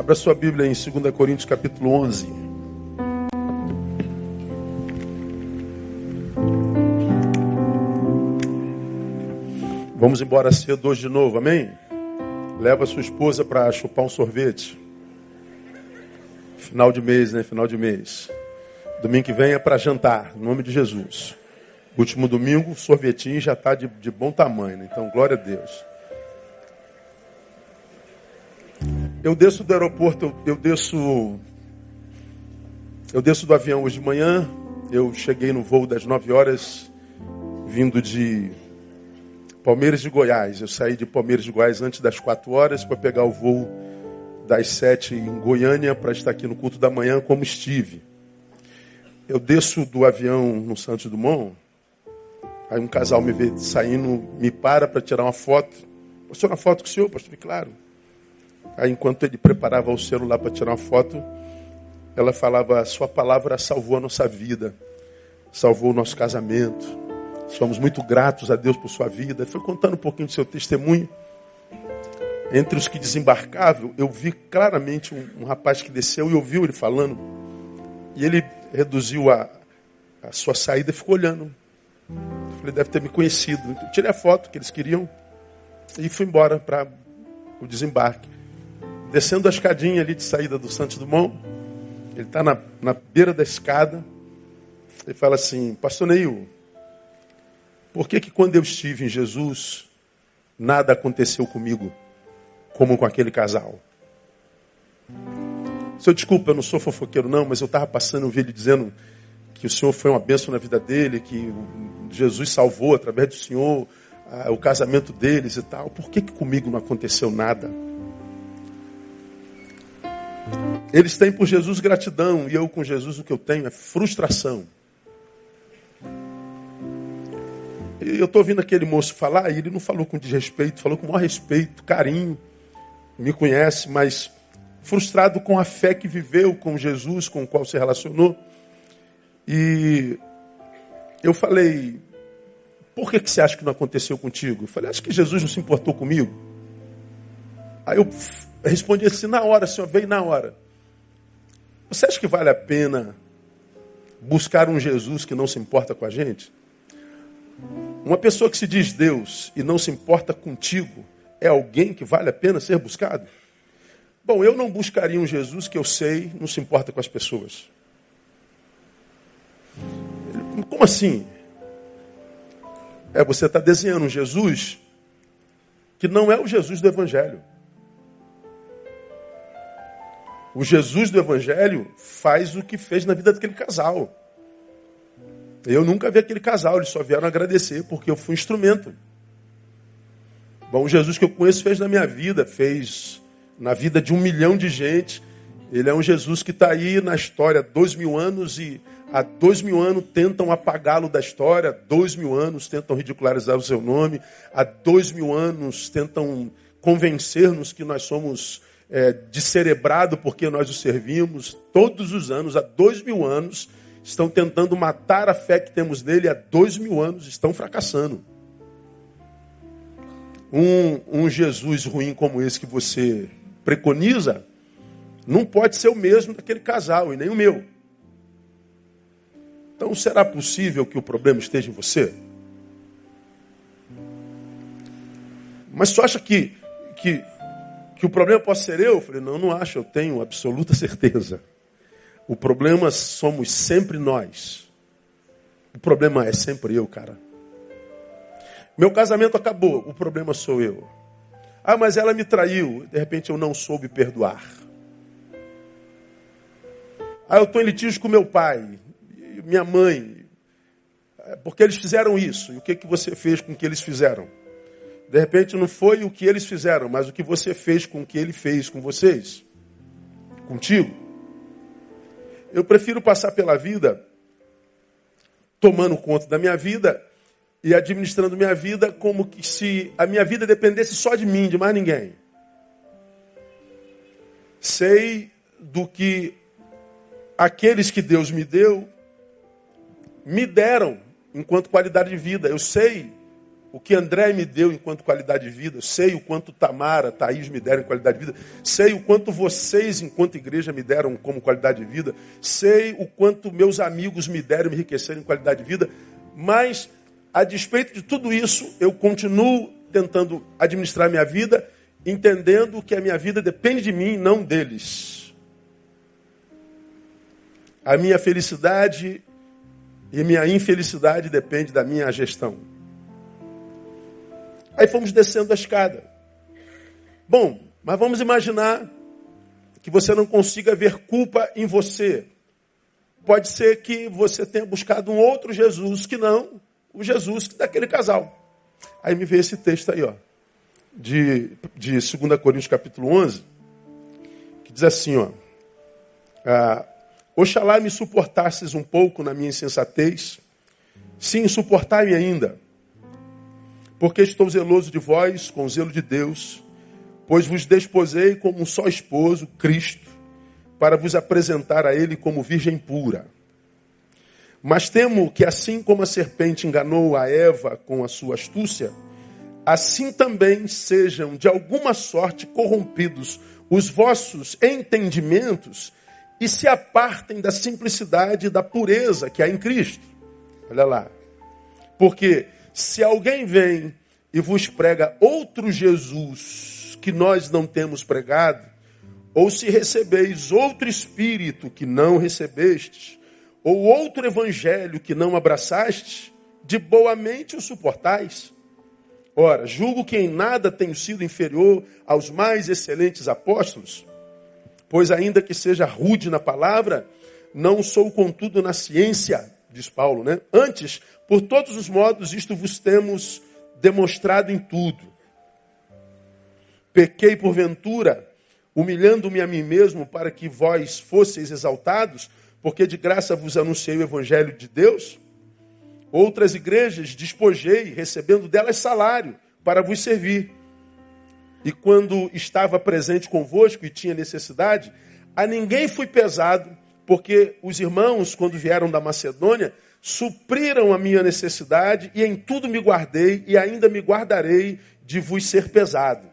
Abra sua Bíblia em 2 Coríntios capítulo 11. Vamos embora cedo hoje de novo, amém? Leva sua esposa para chupar um sorvete. Final de mês, né? Final de mês. Domingo que vem é para jantar, em nome de Jesus. Último domingo, sorvetinho já está de, de bom tamanho, né? então glória a Deus. Eu desço do aeroporto, eu desço. Eu desço do avião hoje de manhã. Eu cheguei no voo das 9 horas, vindo de Palmeiras de Goiás. Eu saí de Palmeiras de Goiás antes das 4 horas para pegar o voo das 7 em Goiânia para estar aqui no culto da manhã como estive. Eu desço do avião no Santos Dumont. Aí um casal me vê saindo, me para para tirar uma foto. Posso tirar uma foto com o senhor, pastor? Claro. Aí, enquanto ele preparava o celular para tirar uma foto, ela falava: Sua palavra salvou a nossa vida, salvou o nosso casamento. Somos muito gratos a Deus por sua vida. Foi contando um pouquinho do seu testemunho. Entre os que desembarcavam, eu vi claramente um, um rapaz que desceu e ouviu ele falando. E ele reduziu a, a sua saída e ficou olhando. Ele deve ter me conhecido. Eu tirei a foto que eles queriam e fui embora para o desembarque descendo a escadinha ali de saída do Santos Dumont. Ele está na, na beira da escada. Ele fala assim: Pastor Neil, por que, que quando eu estive em Jesus, nada aconteceu comigo, como com aquele casal? Senhor, desculpa, eu não sou fofoqueiro, não, mas eu estava passando, eu vi ele dizendo que o Senhor foi uma bênção na vida dele, que Jesus salvou através do Senhor o casamento deles e tal. Por que, que comigo não aconteceu nada? Eles têm por Jesus gratidão e eu com Jesus o que eu tenho é frustração. Eu estou ouvindo aquele moço falar e ele não falou com desrespeito, falou com maior respeito, carinho. Me conhece, mas frustrado com a fé que viveu com Jesus, com o qual se relacionou. E eu falei, por que, que você acha que não aconteceu contigo? Eu falei, acho que Jesus não se importou comigo. Aí eu respondi assim na hora, o senhor veio na hora. Você acha que vale a pena buscar um Jesus que não se importa com a gente? Uma pessoa que se diz Deus e não se importa contigo é alguém que vale a pena ser buscado? Bom, eu não buscaria um Jesus que eu sei não se importa com as pessoas. Como assim? É, você está desenhando um Jesus que não é o Jesus do Evangelho. O Jesus do Evangelho faz o que fez na vida daquele casal. Eu nunca vi aquele casal, eles só vieram agradecer porque eu fui instrumento. Bom, o Jesus que eu conheço fez na minha vida, fez na vida de um milhão de gente. Ele é um Jesus que está aí na história há dois mil anos e há dois mil anos tentam apagá-lo da história, dois mil anos tentam ridicularizar o seu nome, há dois mil anos tentam convencer-nos que nós somos é, descerebrado porque nós o servimos todos os anos, há dois mil anos, estão tentando matar a fé que temos nele há dois mil anos, estão fracassando. Um, um Jesus ruim como esse que você preconiza, não pode ser o mesmo daquele casal e nem o meu. Então, será possível que o problema esteja em você? Mas tu acha que, que que o problema pode ser eu? Eu falei, não, não acho, eu tenho absoluta certeza. O problema somos sempre nós. O problema é sempre eu, cara. Meu casamento acabou, o problema sou eu. Ah, mas ela me traiu, de repente eu não soube perdoar. Ah, eu estou em litígio com meu pai, minha mãe, é, porque eles fizeram isso. E o que, que você fez com que eles fizeram? De repente não foi o que eles fizeram, mas o que você fez com o que ele fez com vocês, contigo. Eu prefiro passar pela vida tomando conta da minha vida e administrando minha vida como que se a minha vida dependesse só de mim, de mais ninguém. Sei do que aqueles que Deus me deu me deram enquanto qualidade de vida. Eu sei o que André me deu enquanto qualidade de vida, sei o quanto Tamara, Thaís me deram em qualidade de vida, sei o quanto vocês, enquanto igreja, me deram como qualidade de vida, sei o quanto meus amigos me deram, me enriqueceram em qualidade de vida, mas, a despeito de tudo isso, eu continuo tentando administrar minha vida, entendendo que a minha vida depende de mim, não deles. A minha felicidade e minha infelicidade depende da minha gestão. Aí fomos descendo a escada. Bom, mas vamos imaginar que você não consiga ver culpa em você. Pode ser que você tenha buscado um outro Jesus que não o Jesus daquele casal. Aí me veio esse texto aí, ó, de, de 2 Coríntios capítulo 11, que diz assim, ó, ah, Oxalá me suportasses um pouco na minha insensatez, sim, suportai-me ainda, porque estou zeloso de vós com o zelo de Deus, pois vos desposei como um só esposo, Cristo, para vos apresentar a Ele como virgem pura. Mas temo que, assim como a serpente enganou a Eva com a sua astúcia, assim também sejam de alguma sorte corrompidos os vossos entendimentos e se apartem da simplicidade e da pureza que há em Cristo. Olha lá. Porque se alguém vem e vos prega outro Jesus que nós não temos pregado, ou se recebeis outro espírito que não recebestes, ou outro evangelho que não abraçastes, de boa mente o suportais. Ora, julgo que em nada tenho sido inferior aos mais excelentes apóstolos, pois ainda que seja rude na palavra, não sou contudo na ciência, diz Paulo, né? Antes, por todos os modos, isto vos temos demonstrado em tudo. Pequei porventura, humilhando-me a mim mesmo para que vós fosseis exaltados, porque de graça vos anunciei o evangelho de Deus? Outras igrejas despojei, recebendo delas salário, para vos servir. E quando estava presente convosco e tinha necessidade, a ninguém fui pesado, porque os irmãos, quando vieram da Macedônia, supriram a minha necessidade e em tudo me guardei e ainda me guardarei de vos ser pesado.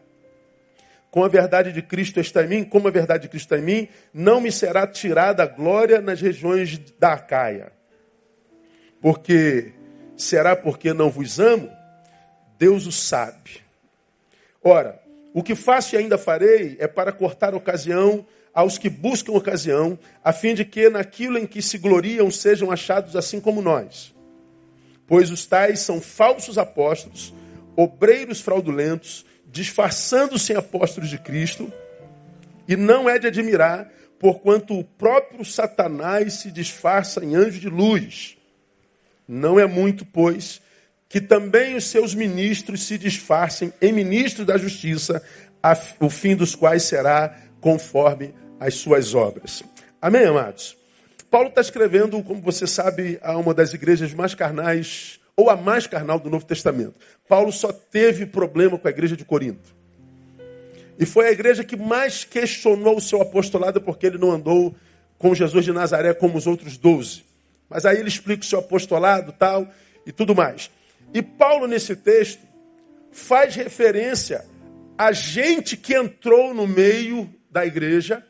Com a verdade de Cristo está em mim, como a verdade de Cristo está em mim, não me será tirada a glória nas regiões da Acaia. Porque será porque não vos amo? Deus o sabe. Ora, o que faço e ainda farei é para cortar ocasião aos que buscam ocasião, a fim de que naquilo em que se gloriam sejam achados assim como nós. Pois os tais são falsos apóstolos, obreiros fraudulentos, disfarçando-se em apóstolos de Cristo, e não é de admirar, porquanto o próprio Satanás se disfarça em anjo de luz. Não é muito, pois, que também os seus ministros se disfarcem em ministros da justiça, o fim dos quais será conforme as suas obras. Amém, amados? Paulo está escrevendo, como você sabe, a uma das igrejas mais carnais, ou a mais carnal do Novo Testamento. Paulo só teve problema com a igreja de Corinto. E foi a igreja que mais questionou o seu apostolado porque ele não andou com Jesus de Nazaré como os outros doze. Mas aí ele explica o seu apostolado tal e tudo mais. E Paulo, nesse texto, faz referência a gente que entrou no meio da igreja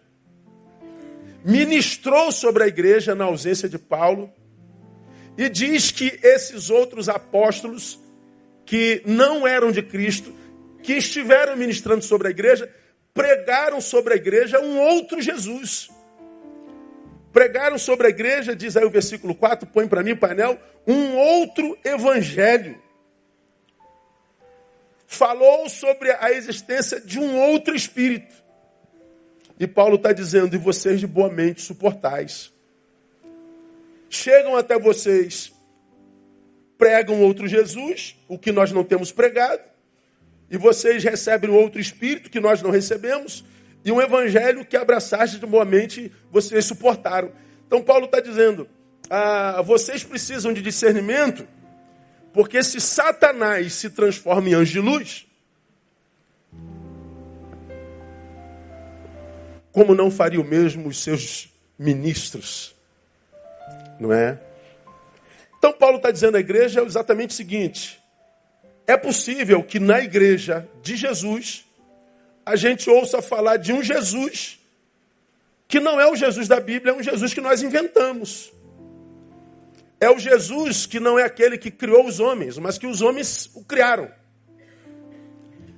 ministrou sobre a igreja na ausência de Paulo e diz que esses outros apóstolos que não eram de Cristo, que estiveram ministrando sobre a igreja, pregaram sobre a igreja um outro Jesus. Pregaram sobre a igreja, diz aí o versículo 4, põe para mim o painel, um outro evangelho. Falou sobre a existência de um outro espírito. E Paulo está dizendo: e vocês de boa mente suportais. Chegam até vocês, pregam outro Jesus, o que nós não temos pregado, e vocês recebem outro Espírito que nós não recebemos, e um Evangelho que abraçaste de boa mente, vocês suportaram. Então Paulo está dizendo: ah, vocês precisam de discernimento, porque se Satanás se transforma em anjo de luz, como não faria o mesmo os seus ministros? Não é? Então Paulo está dizendo à igreja exatamente o seguinte: É possível que na igreja de Jesus a gente ouça falar de um Jesus que não é o Jesus da Bíblia, é um Jesus que nós inventamos. É o Jesus que não é aquele que criou os homens, mas que os homens o criaram.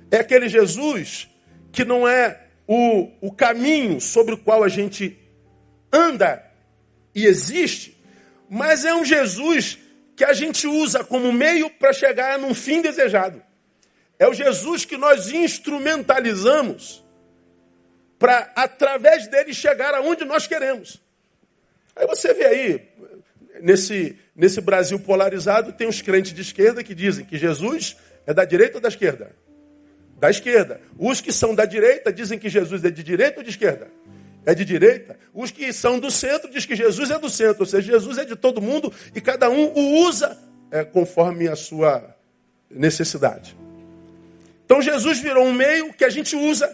É aquele Jesus que não é o, o caminho sobre o qual a gente anda e existe, mas é um Jesus que a gente usa como meio para chegar num fim desejado. É o Jesus que nós instrumentalizamos para, através dele, chegar aonde nós queremos. Aí você vê aí, nesse, nesse Brasil polarizado, tem os crentes de esquerda que dizem que Jesus é da direita ou da esquerda? Da esquerda. Os que são da direita dizem que Jesus é de direita ou de esquerda? É de direita. Os que são do centro dizem que Jesus é do centro. Ou seja, Jesus é de todo mundo e cada um o usa é, conforme a sua necessidade. Então Jesus virou um meio que a gente usa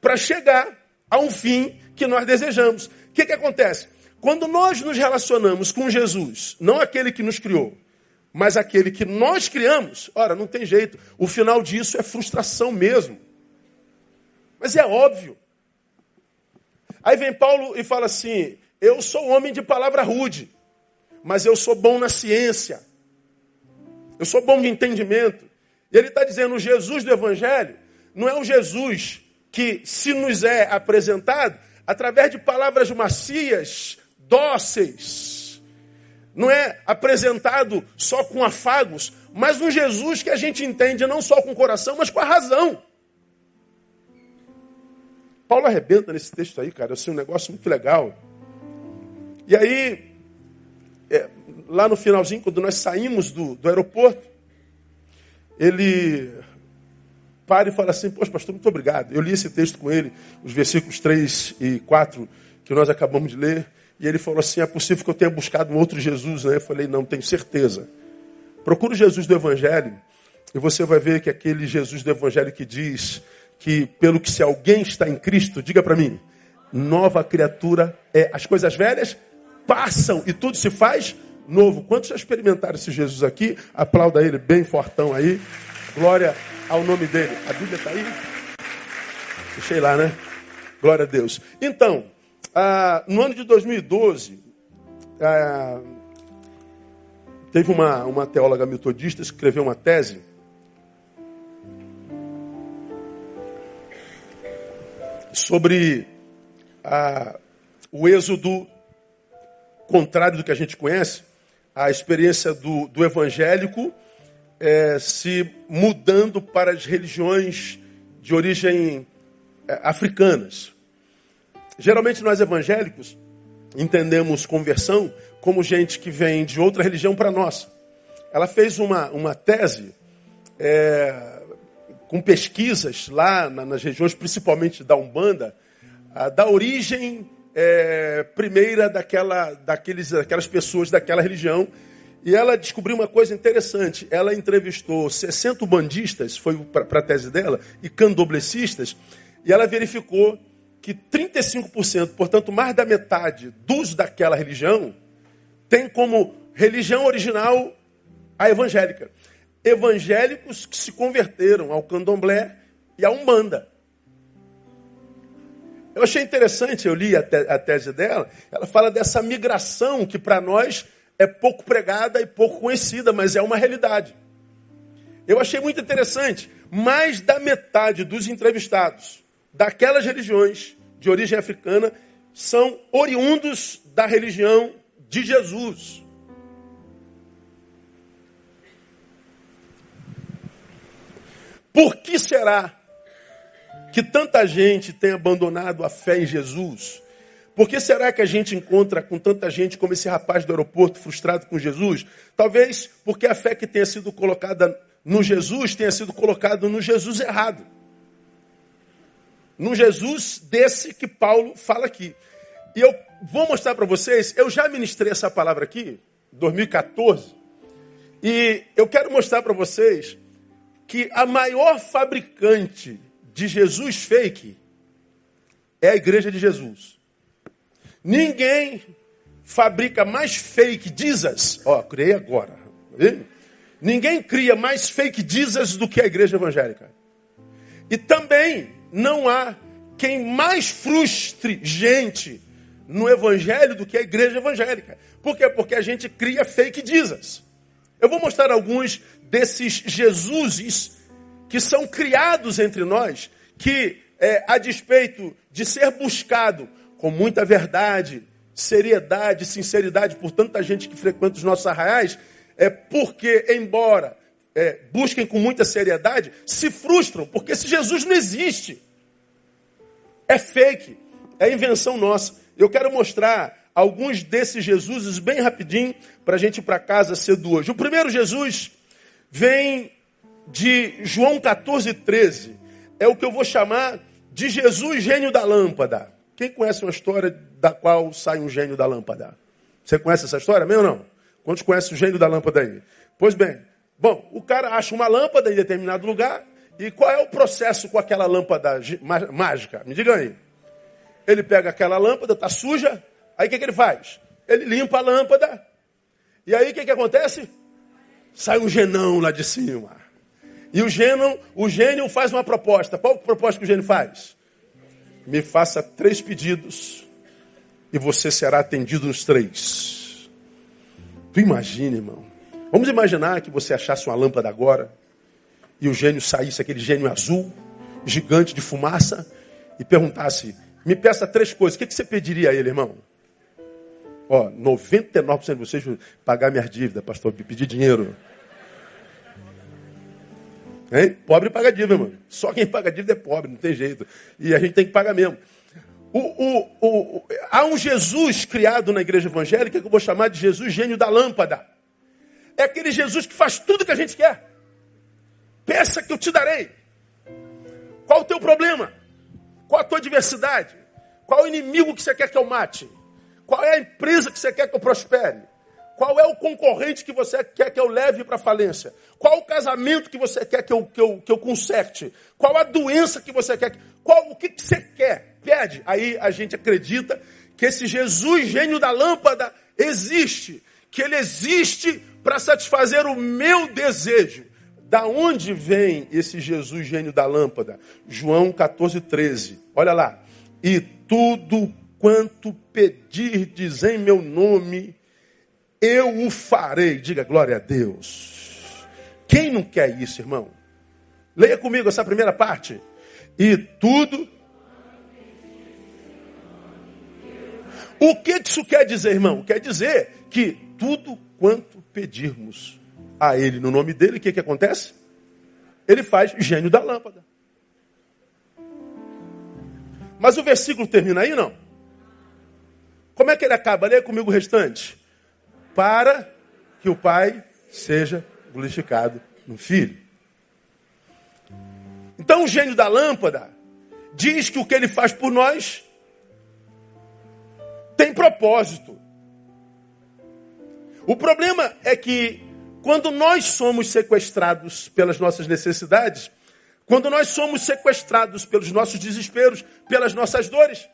para chegar a um fim que nós desejamos. O que, que acontece? Quando nós nos relacionamos com Jesus, não aquele que nos criou, mas aquele que nós criamos, ora, não tem jeito. O final disso é frustração mesmo. Mas é óbvio. Aí vem Paulo e fala assim: Eu sou homem de palavra rude, mas eu sou bom na ciência. Eu sou bom de entendimento. E ele está dizendo: o Jesus do Evangelho não é um Jesus que se nos é apresentado através de palavras macias, dóceis não é apresentado só com afagos, mas um Jesus que a gente entende não só com o coração, mas com a razão. Paulo arrebenta nesse texto aí, cara, assim, um negócio muito legal. E aí, é, lá no finalzinho, quando nós saímos do, do aeroporto, ele para e fala assim, poxa, pastor, muito obrigado. Eu li esse texto com ele, os versículos 3 e 4 que nós acabamos de ler. E ele falou assim: é possível que eu tenha buscado um outro Jesus, né? Eu falei: não, tenho certeza. Procura o Jesus do Evangelho e você vai ver que aquele Jesus do Evangelho que diz que, pelo que se alguém está em Cristo, diga para mim, nova criatura é. As coisas velhas passam e tudo se faz novo. Quantos já experimentaram esse Jesus aqui? Aplauda ele bem fortão aí. Glória ao nome dele. A Bíblia está aí? Deixei lá, né? Glória a Deus. Então, ah, no ano de 2012, ah, teve uma, uma teóloga metodista que escreveu uma tese sobre ah, o êxodo contrário do que a gente conhece, a experiência do, do evangélico é, se mudando para as religiões de origem é, africanas. Geralmente nós evangélicos entendemos conversão como gente que vem de outra religião para nós. Ela fez uma, uma tese é, com pesquisas lá na, nas regiões, principalmente da Umbanda, a, da origem é, primeira daquela, daqueles, daquelas pessoas daquela religião. E ela descobriu uma coisa interessante. Ela entrevistou 60 bandistas, foi para a tese dela, e candoblecistas, e ela verificou que 35%, portanto mais da metade dos daquela religião, tem como religião original a evangélica. Evangélicos que se converteram ao candomblé e à umbanda. Eu achei interessante, eu li a, te, a tese dela, ela fala dessa migração que para nós é pouco pregada e pouco conhecida, mas é uma realidade. Eu achei muito interessante, mais da metade dos entrevistados daquelas religiões de origem africana são oriundos da religião de Jesus. Por que será que tanta gente tem abandonado a fé em Jesus? Por que será que a gente encontra com tanta gente como esse rapaz do aeroporto frustrado com Jesus? Talvez porque a fé que tenha sido colocada no Jesus tenha sido colocada no Jesus errado no Jesus desse que Paulo fala aqui. E eu vou mostrar para vocês, eu já ministrei essa palavra aqui, 2014, e eu quero mostrar para vocês que a maior fabricante de Jesus fake é a igreja de Jesus. Ninguém fabrica mais fake Jesus, ó, criei agora, Ninguém cria mais fake Jesus do que a igreja evangélica. E também não há quem mais frustre gente no evangelho do que a igreja evangélica. Por quê? Porque a gente cria fake Jesus. Eu vou mostrar alguns desses Jesuses que são criados entre nós, que é, a despeito de ser buscado com muita verdade, seriedade, sinceridade por tanta gente que frequenta os nossos arraiais, é porque, embora é, busquem com muita seriedade, se frustram, porque esse Jesus não existe. É fake, é invenção nossa. Eu quero mostrar alguns desses Jesuses bem rapidinho para a gente ir para casa cedo hoje. O primeiro Jesus vem de João 14, 13. É o que eu vou chamar de Jesus gênio da lâmpada. Quem conhece uma história da qual sai um gênio da lâmpada? Você conhece essa história mesmo ou não? Quantos conhecem o gênio da lâmpada aí? Pois bem, bom, o cara acha uma lâmpada em determinado lugar e qual é o processo com aquela lâmpada mágica? Me diga aí. Ele pega aquela lâmpada, está suja, aí o que, que ele faz? Ele limpa a lâmpada e aí o que, que acontece? Sai um genão lá de cima. E o gênio, o gênio faz uma proposta. Qual a proposta que o gênio faz? Me faça três pedidos e você será atendido nos três. Tu imagina, irmão. Vamos imaginar que você achasse uma lâmpada agora e o gênio saísse, aquele gênio azul, gigante de fumaça, e perguntasse: Me peça três coisas, o que, você pediria a ele, irmão? Ó, 99% de vocês pagar minhas dívidas, pastor, pedir dinheiro. Hein? Pobre paga dívida, mano. Só quem paga dívida é pobre, não tem jeito. E a gente tem que pagar mesmo. O, o, o, há um Jesus criado na igreja evangélica que eu vou chamar de Jesus gênio da lâmpada. É aquele Jesus que faz tudo que a gente quer. Peça que eu te darei. Qual o teu problema? Qual a tua adversidade? Qual o inimigo que você quer que eu mate? Qual é a empresa que você quer que eu prospere? Qual é o concorrente que você quer que eu leve para falência? Qual o casamento que você quer que eu, que, eu, que eu conserte? Qual a doença que você quer? Qual, o que, que você quer? Pede. Aí a gente acredita que esse Jesus, gênio da lâmpada, existe. Que ele existe para satisfazer o meu desejo. Da onde vem esse Jesus, gênio da lâmpada? João 14, 13. Olha lá. E tudo quanto pedirdes em meu nome, eu o farei. Diga glória a Deus. Quem não quer isso, irmão? Leia comigo essa primeira parte. E tudo. O que isso quer dizer, irmão? Quer dizer que tudo quanto pedirmos a Ele no nome dele, o que, que acontece? Ele faz gênio da lâmpada. Mas o versículo termina aí, não? Como é que ele acaba? Leia comigo o restante para que o Pai seja glorificado no Filho. Então o gênio da lâmpada diz que o que ele faz por nós tem propósito. O problema é que quando nós somos sequestrados pelas nossas necessidades, quando nós somos sequestrados pelos nossos desesperos, pelas nossas dores,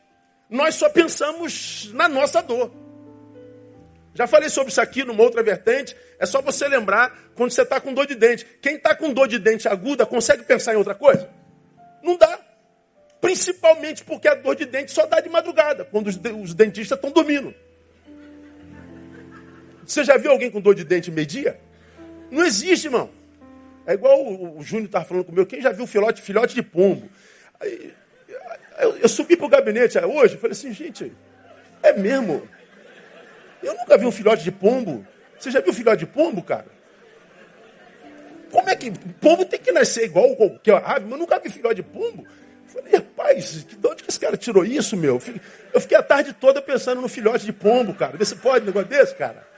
nós só pensamos na nossa dor. Já falei sobre isso aqui numa outra vertente. É só você lembrar quando você está com dor de dente. Quem está com dor de dente aguda consegue pensar em outra coisa? Não dá. Principalmente porque a dor de dente só dá de madrugada, quando os, dentistas estão dormindo. Você já viu alguém com dor de dente meio-dia? Não existe, irmão. É igual o, o Júnior estava falando comigo. Quem já viu filhote, filhote de pombo? Aí, eu, eu subi para o gabinete hoje e falei assim, gente, é mesmo. Eu nunca vi um filhote de pombo. Você já viu filhote de pombo, cara? Como é que. Pombo tem que nascer igual qualquer ave, mas eu nunca vi filhote de pombo. Falei, rapaz, de onde que esse cara tirou isso, meu? Eu fiquei a tarde toda pensando no filhote de pombo, cara. Vê pode um negócio desse, cara.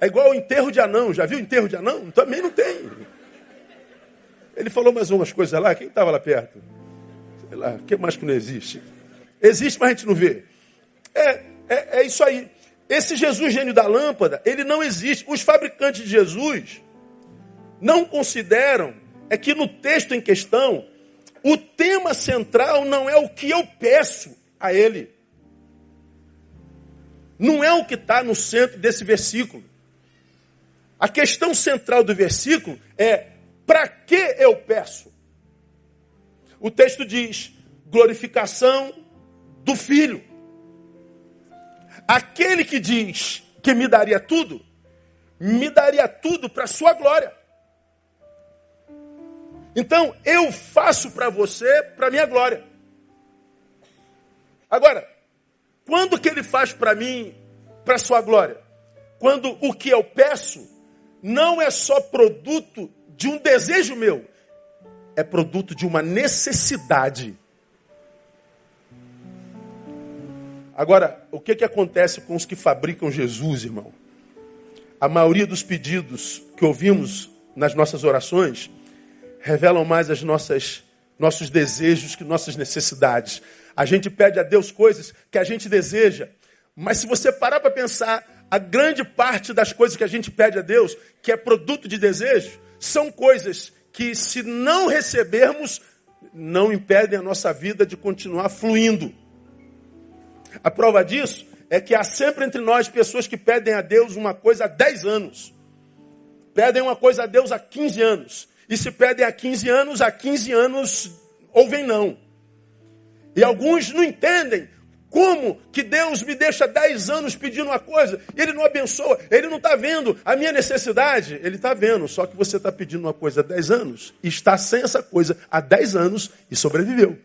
É igual o enterro de anão. Já viu o enterro de anão? Também não tem. Ele falou mais umas coisas lá. Quem estava lá perto? Sei lá, o que mais que não existe? Existe, mas a gente não vê. É, é, é isso aí. Esse Jesus gênio da lâmpada, ele não existe. Os fabricantes de Jesus não consideram é que no texto em questão, o tema central não é o que eu peço a ele. Não é o que está no centro desse versículo. A questão central do versículo é: para que eu peço? O texto diz: glorificação do Filho. Aquele que diz que me daria tudo, me daria tudo para sua glória. Então, eu faço para você, para minha glória. Agora, quando que ele faz para mim, para sua glória? Quando o que eu peço não é só produto de um desejo meu, é produto de uma necessidade. Agora, o que, que acontece com os que fabricam Jesus, irmão? A maioria dos pedidos que ouvimos nas nossas orações revelam mais as nossas nossos desejos que nossas necessidades. A gente pede a Deus coisas que a gente deseja, mas se você parar para pensar, a grande parte das coisas que a gente pede a Deus, que é produto de desejo, são coisas que, se não recebermos, não impedem a nossa vida de continuar fluindo. A prova disso é que há sempre entre nós pessoas que pedem a Deus uma coisa há 10 anos, pedem uma coisa a Deus há 15 anos, e se pedem há 15 anos, há 15 anos ouvem não. E alguns não entendem como que Deus me deixa 10 anos pedindo uma coisa Ele não abençoa, Ele não está vendo a minha necessidade, Ele está vendo, só que você está pedindo uma coisa há 10 anos está sem essa coisa há 10 anos e sobreviveu.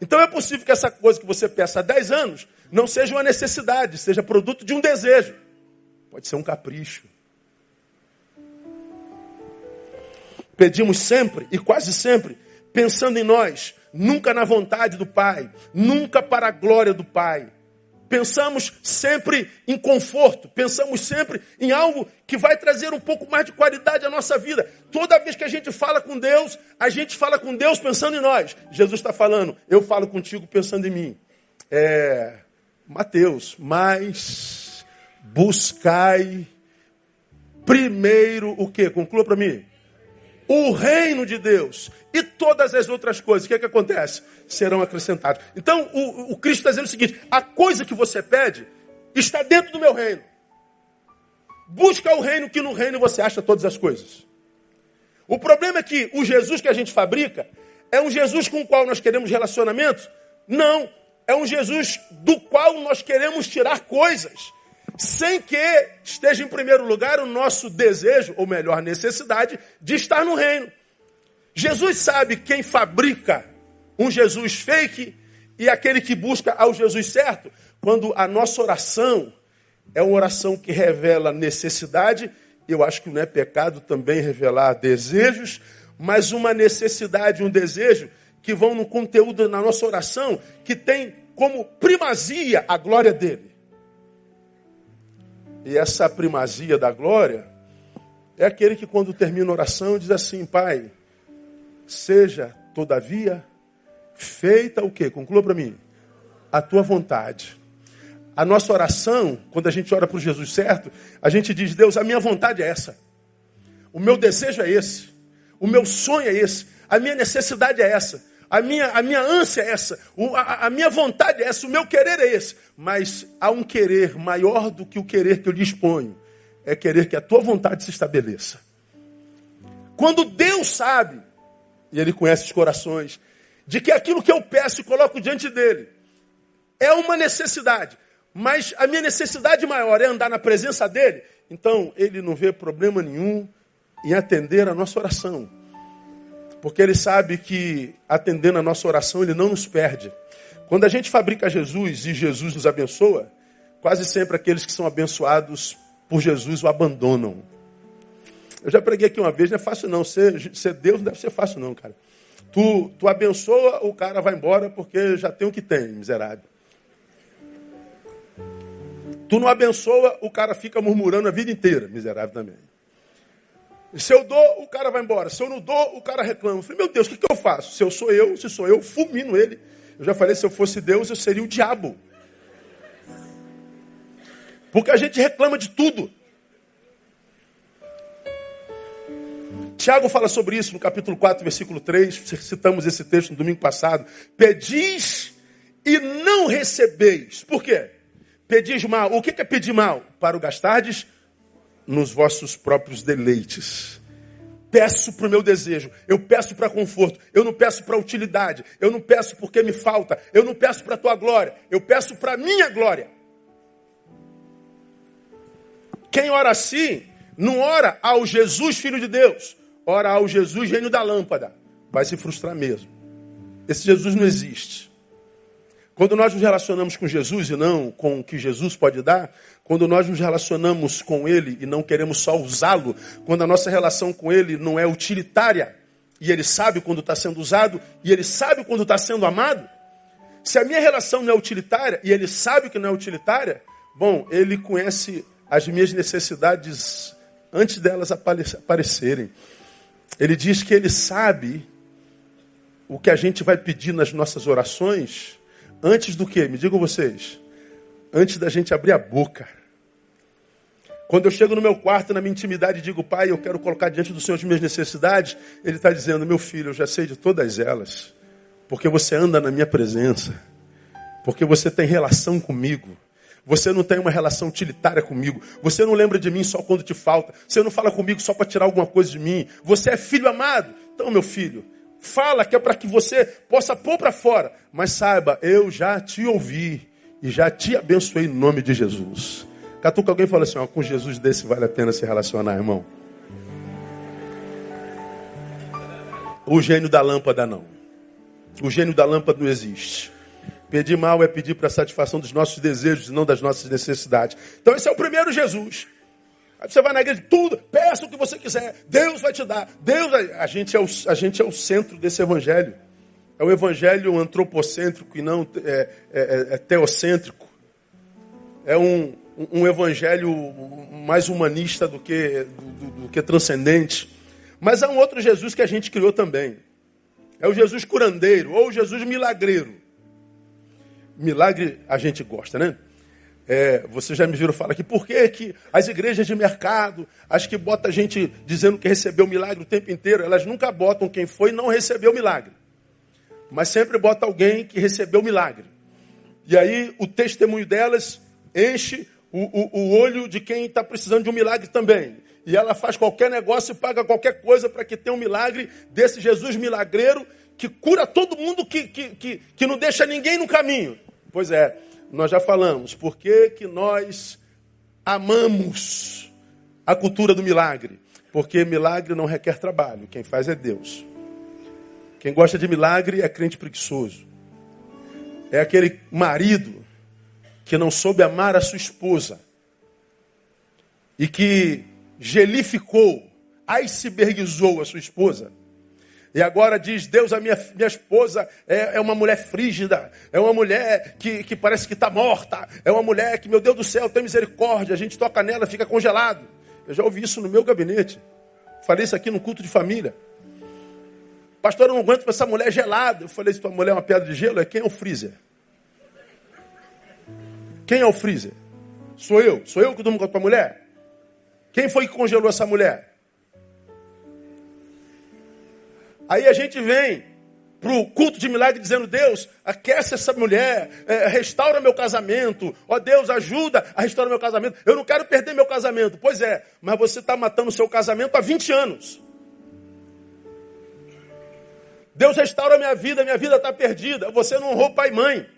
Então é possível que essa coisa que você peça há 10 anos não seja uma necessidade, seja produto de um desejo. Pode ser um capricho. Pedimos sempre e quase sempre pensando em nós, nunca na vontade do Pai, nunca para a glória do Pai. Pensamos sempre em conforto, pensamos sempre em algo que vai trazer um pouco mais de qualidade à nossa vida. Toda vez que a gente fala com Deus, a gente fala com Deus pensando em nós. Jesus está falando, eu falo contigo pensando em mim. É, Mateus, mas buscai primeiro o que? Conclua para mim o reino de Deus e todas as outras coisas, o que, é que acontece? Serão acrescentadas. Então, o, o Cristo está dizendo o seguinte: a coisa que você pede está dentro do meu reino. Busca o reino, que no reino você acha todas as coisas. O problema é que o Jesus que a gente fabrica é um Jesus com o qual nós queremos relacionamento? Não. É um Jesus do qual nós queremos tirar coisas sem que esteja em primeiro lugar o nosso desejo, ou melhor, necessidade, de estar no reino. Jesus sabe quem fabrica um Jesus fake e aquele que busca ao Jesus certo, quando a nossa oração é uma oração que revela necessidade, eu acho que não é pecado também revelar desejos, mas uma necessidade, um desejo que vão no conteúdo na nossa oração que tem como primazia a glória dele. E essa primazia da glória é aquele que, quando termina a oração, diz assim: Pai, seja, todavia, feita o que? Conclua para mim. A tua vontade. A nossa oração, quando a gente ora para Jesus certo, a gente diz: Deus, a minha vontade é essa. O meu desejo é esse. O meu sonho é esse. A minha necessidade é essa. A minha, a minha ânsia é essa, a, a minha vontade é essa, o meu querer é esse. Mas há um querer maior do que o querer que eu disponho. É querer que a tua vontade se estabeleça. Quando Deus sabe, e Ele conhece os corações, de que aquilo que eu peço e coloco diante dele é uma necessidade, mas a minha necessidade maior é andar na presença dele, então ele não vê problema nenhum em atender a nossa oração. Porque ele sabe que atendendo a nossa oração, ele não nos perde. Quando a gente fabrica Jesus e Jesus nos abençoa, quase sempre aqueles que são abençoados por Jesus o abandonam. Eu já preguei aqui uma vez, não é fácil não. Ser, ser Deus não deve ser fácil não, cara. Tu, tu abençoa, o cara vai embora porque já tem o que tem, miserável. Tu não abençoa, o cara fica murmurando a vida inteira, miserável também. Se eu dou, o cara vai embora. Se eu não dou, o cara reclama. Eu falei, meu Deus, o que, que eu faço? Se eu sou eu, se sou eu, fulmino ele. Eu já falei, se eu fosse Deus, eu seria o diabo. Porque a gente reclama de tudo. Tiago fala sobre isso no capítulo 4, versículo 3. Citamos esse texto no domingo passado. Pedis e não recebeis. Por quê? Pedis mal. O que é pedir mal? Para o gastardes nos vossos próprios deleites. Peço para o meu desejo, eu peço para conforto, eu não peço para utilidade, eu não peço porque me falta, eu não peço para a tua glória, eu peço para a minha glória. Quem ora assim, não ora ao Jesus Filho de Deus, ora ao Jesus Reino da Lâmpada. Vai se frustrar mesmo. Esse Jesus não existe. Quando nós nos relacionamos com Jesus e não com o que Jesus pode dar, quando nós nos relacionamos com Ele e não queremos só usá-lo, quando a nossa relação com Ele não é utilitária, e Ele sabe quando está sendo usado, e Ele sabe quando está sendo amado, se a minha relação não é utilitária, e Ele sabe que não é utilitária, bom, Ele conhece as minhas necessidades antes delas aparecerem. Ele diz que Ele sabe o que a gente vai pedir nas nossas orações Antes do que? Me digam vocês. Antes da gente abrir a boca. Quando eu chego no meu quarto, na minha intimidade, e digo, pai, eu quero colocar diante do Senhor as minhas necessidades, ele está dizendo, meu filho, eu já sei de todas elas. Porque você anda na minha presença. Porque você tem relação comigo. Você não tem uma relação utilitária comigo. Você não lembra de mim só quando te falta. Você não fala comigo só para tirar alguma coisa de mim. Você é filho amado. Então, meu filho, Fala que é para que você possa pôr para fora. Mas saiba, eu já te ouvi e já te abençoei em nome de Jesus. Catuca alguém fala assim, ó, com Jesus desse vale a pena se relacionar, irmão. O gênio da lâmpada não. O gênio da lâmpada não existe. Pedir mal é pedir para satisfação dos nossos desejos e não das nossas necessidades. Então esse é o primeiro Jesus. Aí você vai na igreja, tudo, peça o que você quiser, Deus vai te dar. Deus, a gente é o, a gente é o centro desse evangelho. É o evangelho antropocêntrico e não é, é, é, é teocêntrico. É um, um evangelho mais humanista do que, do, do, do que transcendente. Mas há um outro Jesus que a gente criou também. É o Jesus curandeiro ou o Jesus milagreiro. Milagre a gente gosta, né? É, vocês já me viram falar aqui, por que, que as igrejas de mercado, as que botam a gente dizendo que recebeu milagre o tempo inteiro, elas nunca botam quem foi e não recebeu milagre. Mas sempre bota alguém que recebeu o milagre. E aí o testemunho delas enche o, o, o olho de quem está precisando de um milagre também. E ela faz qualquer negócio e paga qualquer coisa para que tenha um milagre desse Jesus milagreiro que cura todo mundo, que, que, que, que não deixa ninguém no caminho. Pois é, nós já falamos, por que, que nós amamos a cultura do milagre? Porque milagre não requer trabalho, quem faz é Deus. Quem gosta de milagre é crente preguiçoso. É aquele marido que não soube amar a sua esposa e que gelificou, icebergizou a sua esposa e agora diz, Deus, a minha, minha esposa é, é uma mulher frígida, é uma mulher que, que parece que está morta, é uma mulher que, meu Deus do céu, tem misericórdia, a gente toca nela, fica congelado. Eu já ouvi isso no meu gabinete. Falei isso aqui no culto de família. Pastor, eu não aguento essa mulher gelada. Eu falei, se tua mulher é uma pedra de gelo, é quem é o freezer? Quem é o freezer? Sou eu. Sou eu que durmo com a tua mulher? Quem foi que congelou essa mulher? Aí a gente vem para o culto de milagre dizendo: Deus, aquece essa mulher, é, restaura meu casamento. Ó Deus, ajuda a restaurar meu casamento. Eu não quero perder meu casamento. Pois é, mas você está matando o seu casamento há 20 anos. Deus restaura minha vida, minha vida está perdida. Você não honrou pai e mãe.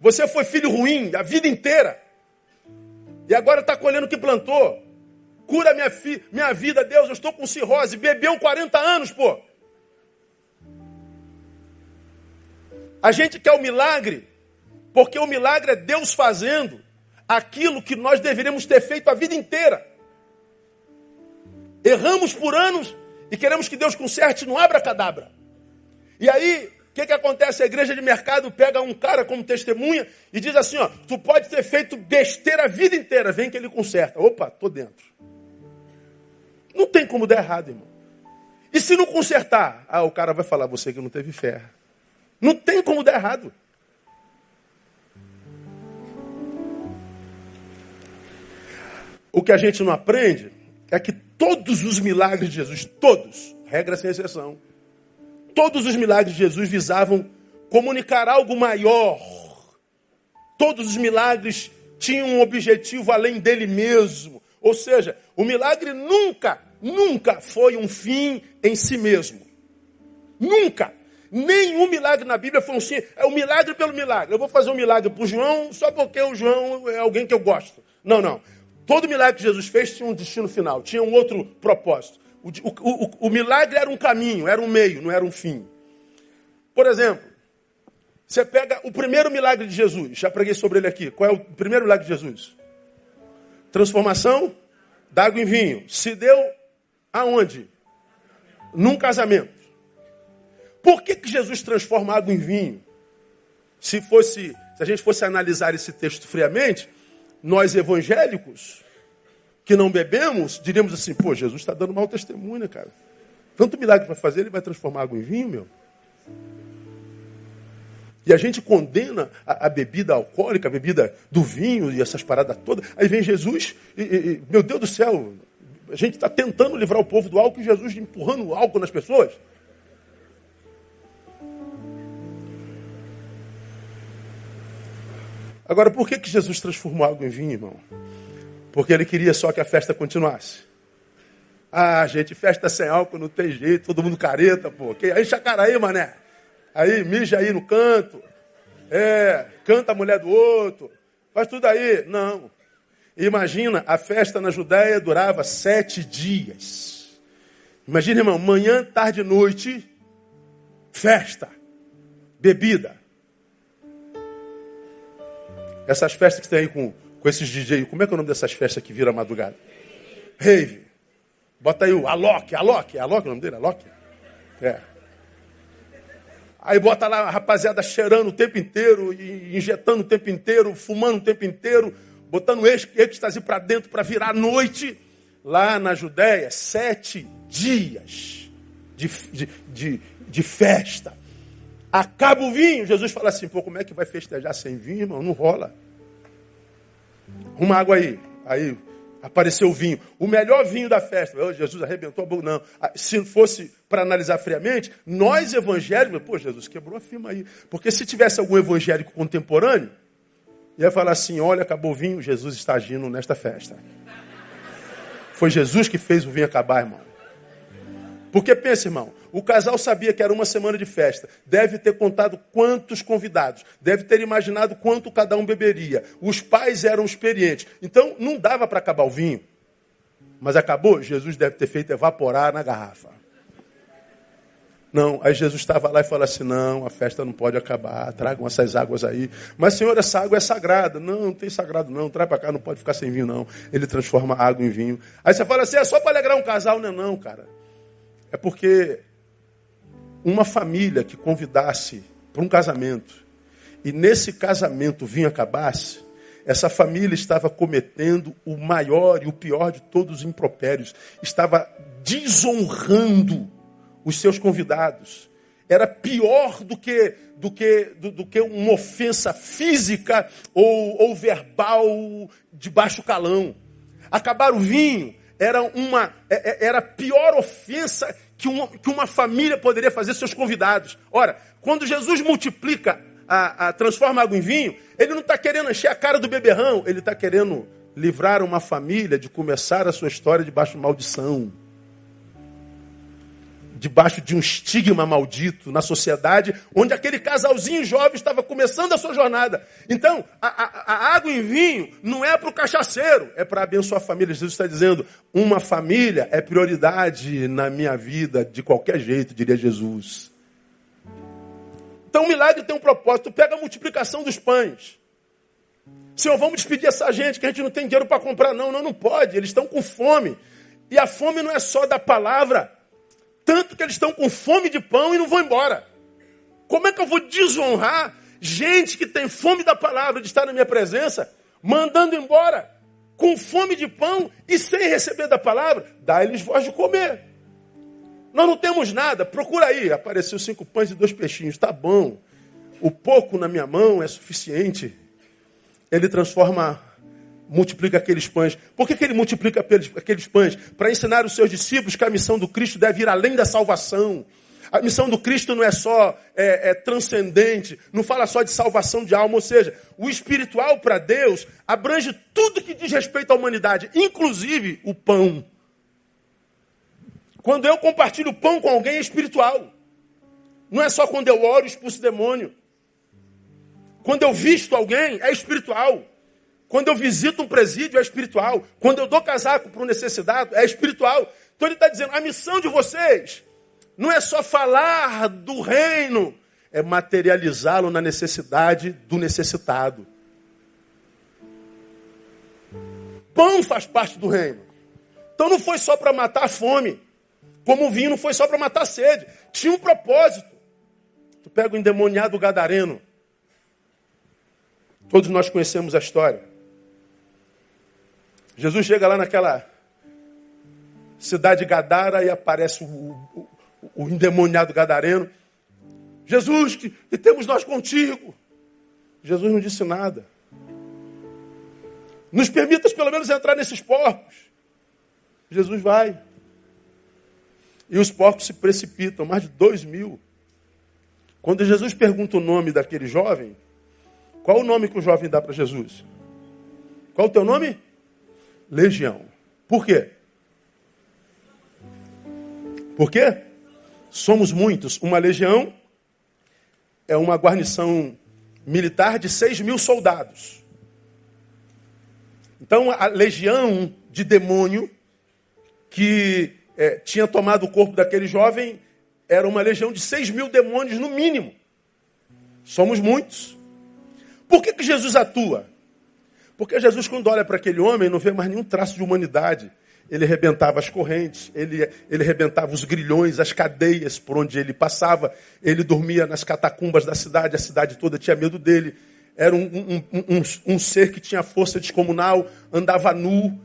Você foi filho ruim a vida inteira. E agora está colhendo o que plantou. Cura minha, fi, minha vida, Deus, eu estou com cirrose. Bebeu 40 anos, pô. A gente quer o milagre, porque o milagre é Deus fazendo aquilo que nós deveríamos ter feito a vida inteira. Erramos por anos e queremos que Deus conserte no abra-cadabra. E aí, o que, que acontece? A igreja de mercado pega um cara como testemunha e diz assim: ó, tu pode ter feito besteira a vida inteira, vem que ele conserta. Opa, tô dentro. Não tem como dar errado, irmão. E se não consertar? Ah, o cara vai falar, você que não teve fé. Não tem como dar errado. O que a gente não aprende é que todos os milagres de Jesus, todos, regra sem exceção, todos os milagres de Jesus visavam comunicar algo maior. Todos os milagres tinham um objetivo além dele mesmo Ou seja, o milagre nunca, nunca foi um fim em si mesmo. Nunca. Nenhum milagre na Bíblia foi um sim. É um milagre pelo milagre. Eu vou fazer um milagre para o João só porque o João é alguém que eu gosto. Não, não. Todo milagre que Jesus fez tinha um destino final, tinha um outro propósito. O, o, o, o milagre era um caminho, era um meio, não era um fim. Por exemplo, você pega o primeiro milagre de Jesus, já preguei sobre ele aqui. Qual é o primeiro milagre de Jesus? Transformação da água em vinho. Se deu aonde? Num casamento. Por que, que Jesus transforma água em vinho? Se fosse, se a gente fosse analisar esse texto friamente, nós evangélicos que não bebemos, diríamos assim, pô, Jesus está dando mau testemunho, cara? Tanto milagre para fazer, ele vai transformar água em vinho, meu. E a gente condena a, a, bebida alcoólica, a bebida do vinho e essas paradas todas. Aí vem Jesus e, e meu Deus do céu, a gente está tentando livrar o povo do álcool e Jesus empurrando o álcool nas pessoas. Agora, por que, que Jesus transformou água em vinho, irmão? Porque ele queria só que a festa continuasse. Ah, gente, festa sem álcool não tem jeito, todo mundo careta, pô. Aí chacaraí, mané. Aí mija aí no canto. É, canta a mulher do outro. Faz tudo aí. Não. Imagina, a festa na Judéia durava sete dias. Imagina, irmão, manhã, tarde e noite, festa, bebida. Essas festas que tem aí com, com esses DJ, como é que é o nome dessas festas que vira madrugada? Rave. Bota aí o Alok, Alok, Alok é o nome dele? Alok? É. Aí bota lá a rapaziada cheirando o tempo inteiro, injetando o tempo inteiro, fumando o tempo inteiro, botando êxtase para dentro para virar noite. Lá na Judéia, sete dias de, de, de, de festa. Acaba o vinho. Jesus fala assim: pô, como é que vai festejar sem vinho, irmão? Não rola. Uma água aí. Aí apareceu o vinho. O melhor vinho da festa. Oh, Jesus arrebentou a boca. Não. Ah, se fosse para analisar friamente, nós evangélicos, pô, Jesus quebrou a firma aí. Porque se tivesse algum evangélico contemporâneo, ia falar assim: olha, acabou o vinho, Jesus está agindo nesta festa. Foi Jesus que fez o vinho acabar, irmão. Porque pensa, irmão, o casal sabia que era uma semana de festa. Deve ter contado quantos convidados. Deve ter imaginado quanto cada um beberia. Os pais eram experientes. Então não dava para acabar o vinho. Mas acabou? Jesus deve ter feito evaporar na garrafa. Não, aí Jesus estava lá e falou assim: não, a festa não pode acabar, tragam essas águas aí. Mas, Senhor, essa água é sagrada. Não, não tem sagrado, não. Traz para cá, não pode ficar sem vinho, não. Ele transforma água em vinho. Aí você fala assim: é só para alegrar um casal. Não, não, cara. É porque uma família que convidasse para um casamento e nesse casamento vinha acabasse, essa família estava cometendo o maior e o pior de todos os impropérios, estava desonrando os seus convidados. Era pior do que do que, do, do que uma ofensa física ou, ou verbal de baixo calão. Acabar o vinho era uma é, é, era a pior ofensa que uma, que uma família poderia fazer seus convidados. Ora, quando Jesus multiplica, a, a transforma água em vinho, ele não está querendo encher a cara do beberrão, ele está querendo livrar uma família de começar a sua história debaixo de maldição debaixo de um estigma maldito na sociedade, onde aquele casalzinho jovem estava começando a sua jornada. Então, a, a, a água em vinho não é para o cachaceiro, é para abençoar a família. Jesus está dizendo: uma família é prioridade na minha vida, de qualquer jeito, diria Jesus. Então, o milagre tem um propósito. Pega a multiplicação dos pães. Senhor, vamos despedir essa gente que a gente não tem dinheiro para comprar. Não, não, não pode. Eles estão com fome. E a fome não é só da palavra. Tanto que eles estão com fome de pão e não vão embora. Como é que eu vou desonrar gente que tem fome da palavra, de estar na minha presença, mandando embora, com fome de pão e sem receber da palavra? Dá-lhes voz de comer. Nós não temos nada, procura aí. Apareceu cinco pães e dois peixinhos, tá bom. O pouco na minha mão é suficiente. Ele transforma multiplica aqueles pães. Por que, que ele multiplica aqueles pães? Para ensinar os seus discípulos que a missão do Cristo deve ir além da salvação. A missão do Cristo não é só é, é, transcendente, não fala só de salvação de alma, ou seja, o espiritual para Deus abrange tudo que diz respeito à humanidade, inclusive o pão. Quando eu compartilho pão com alguém é espiritual. Não é só quando eu oro e expulso demônio. Quando eu visto alguém é espiritual. Quando eu visito um presídio é espiritual. Quando eu dou casaco para um necessitado é espiritual. Então ele está dizendo: a missão de vocês não é só falar do reino, é materializá-lo na necessidade do necessitado. Pão faz parte do reino. Então não foi só para matar a fome, como o vinho não foi só para matar a sede. Tinha um propósito. Tu pega o endemoniado gadareno. Todos nós conhecemos a história. Jesus chega lá naquela cidade Gadara e aparece o, o endemoniado gadareno. Jesus, que, que temos nós contigo? Jesus não disse nada. Nos permitas pelo menos entrar nesses porcos. Jesus vai. E os porcos se precipitam, mais de dois mil. Quando Jesus pergunta o nome daquele jovem, qual o nome que o jovem dá para Jesus? Qual o teu nome? Legião. Por quê? Por quê? Somos muitos. Uma legião é uma guarnição militar de 6 mil soldados. Então, a legião de demônio que é, tinha tomado o corpo daquele jovem era uma legião de 6 mil demônios no mínimo. Somos muitos. Por que, que Jesus atua? Porque Jesus, quando olha para aquele homem, não vê mais nenhum traço de humanidade ele rebentava as correntes, ele, ele os grilhões, as cadeias por onde ele passava, ele dormia nas catacumbas da cidade, a cidade toda tinha medo dele. Era um, um, um, um ser que tinha força descomunal, andava nu.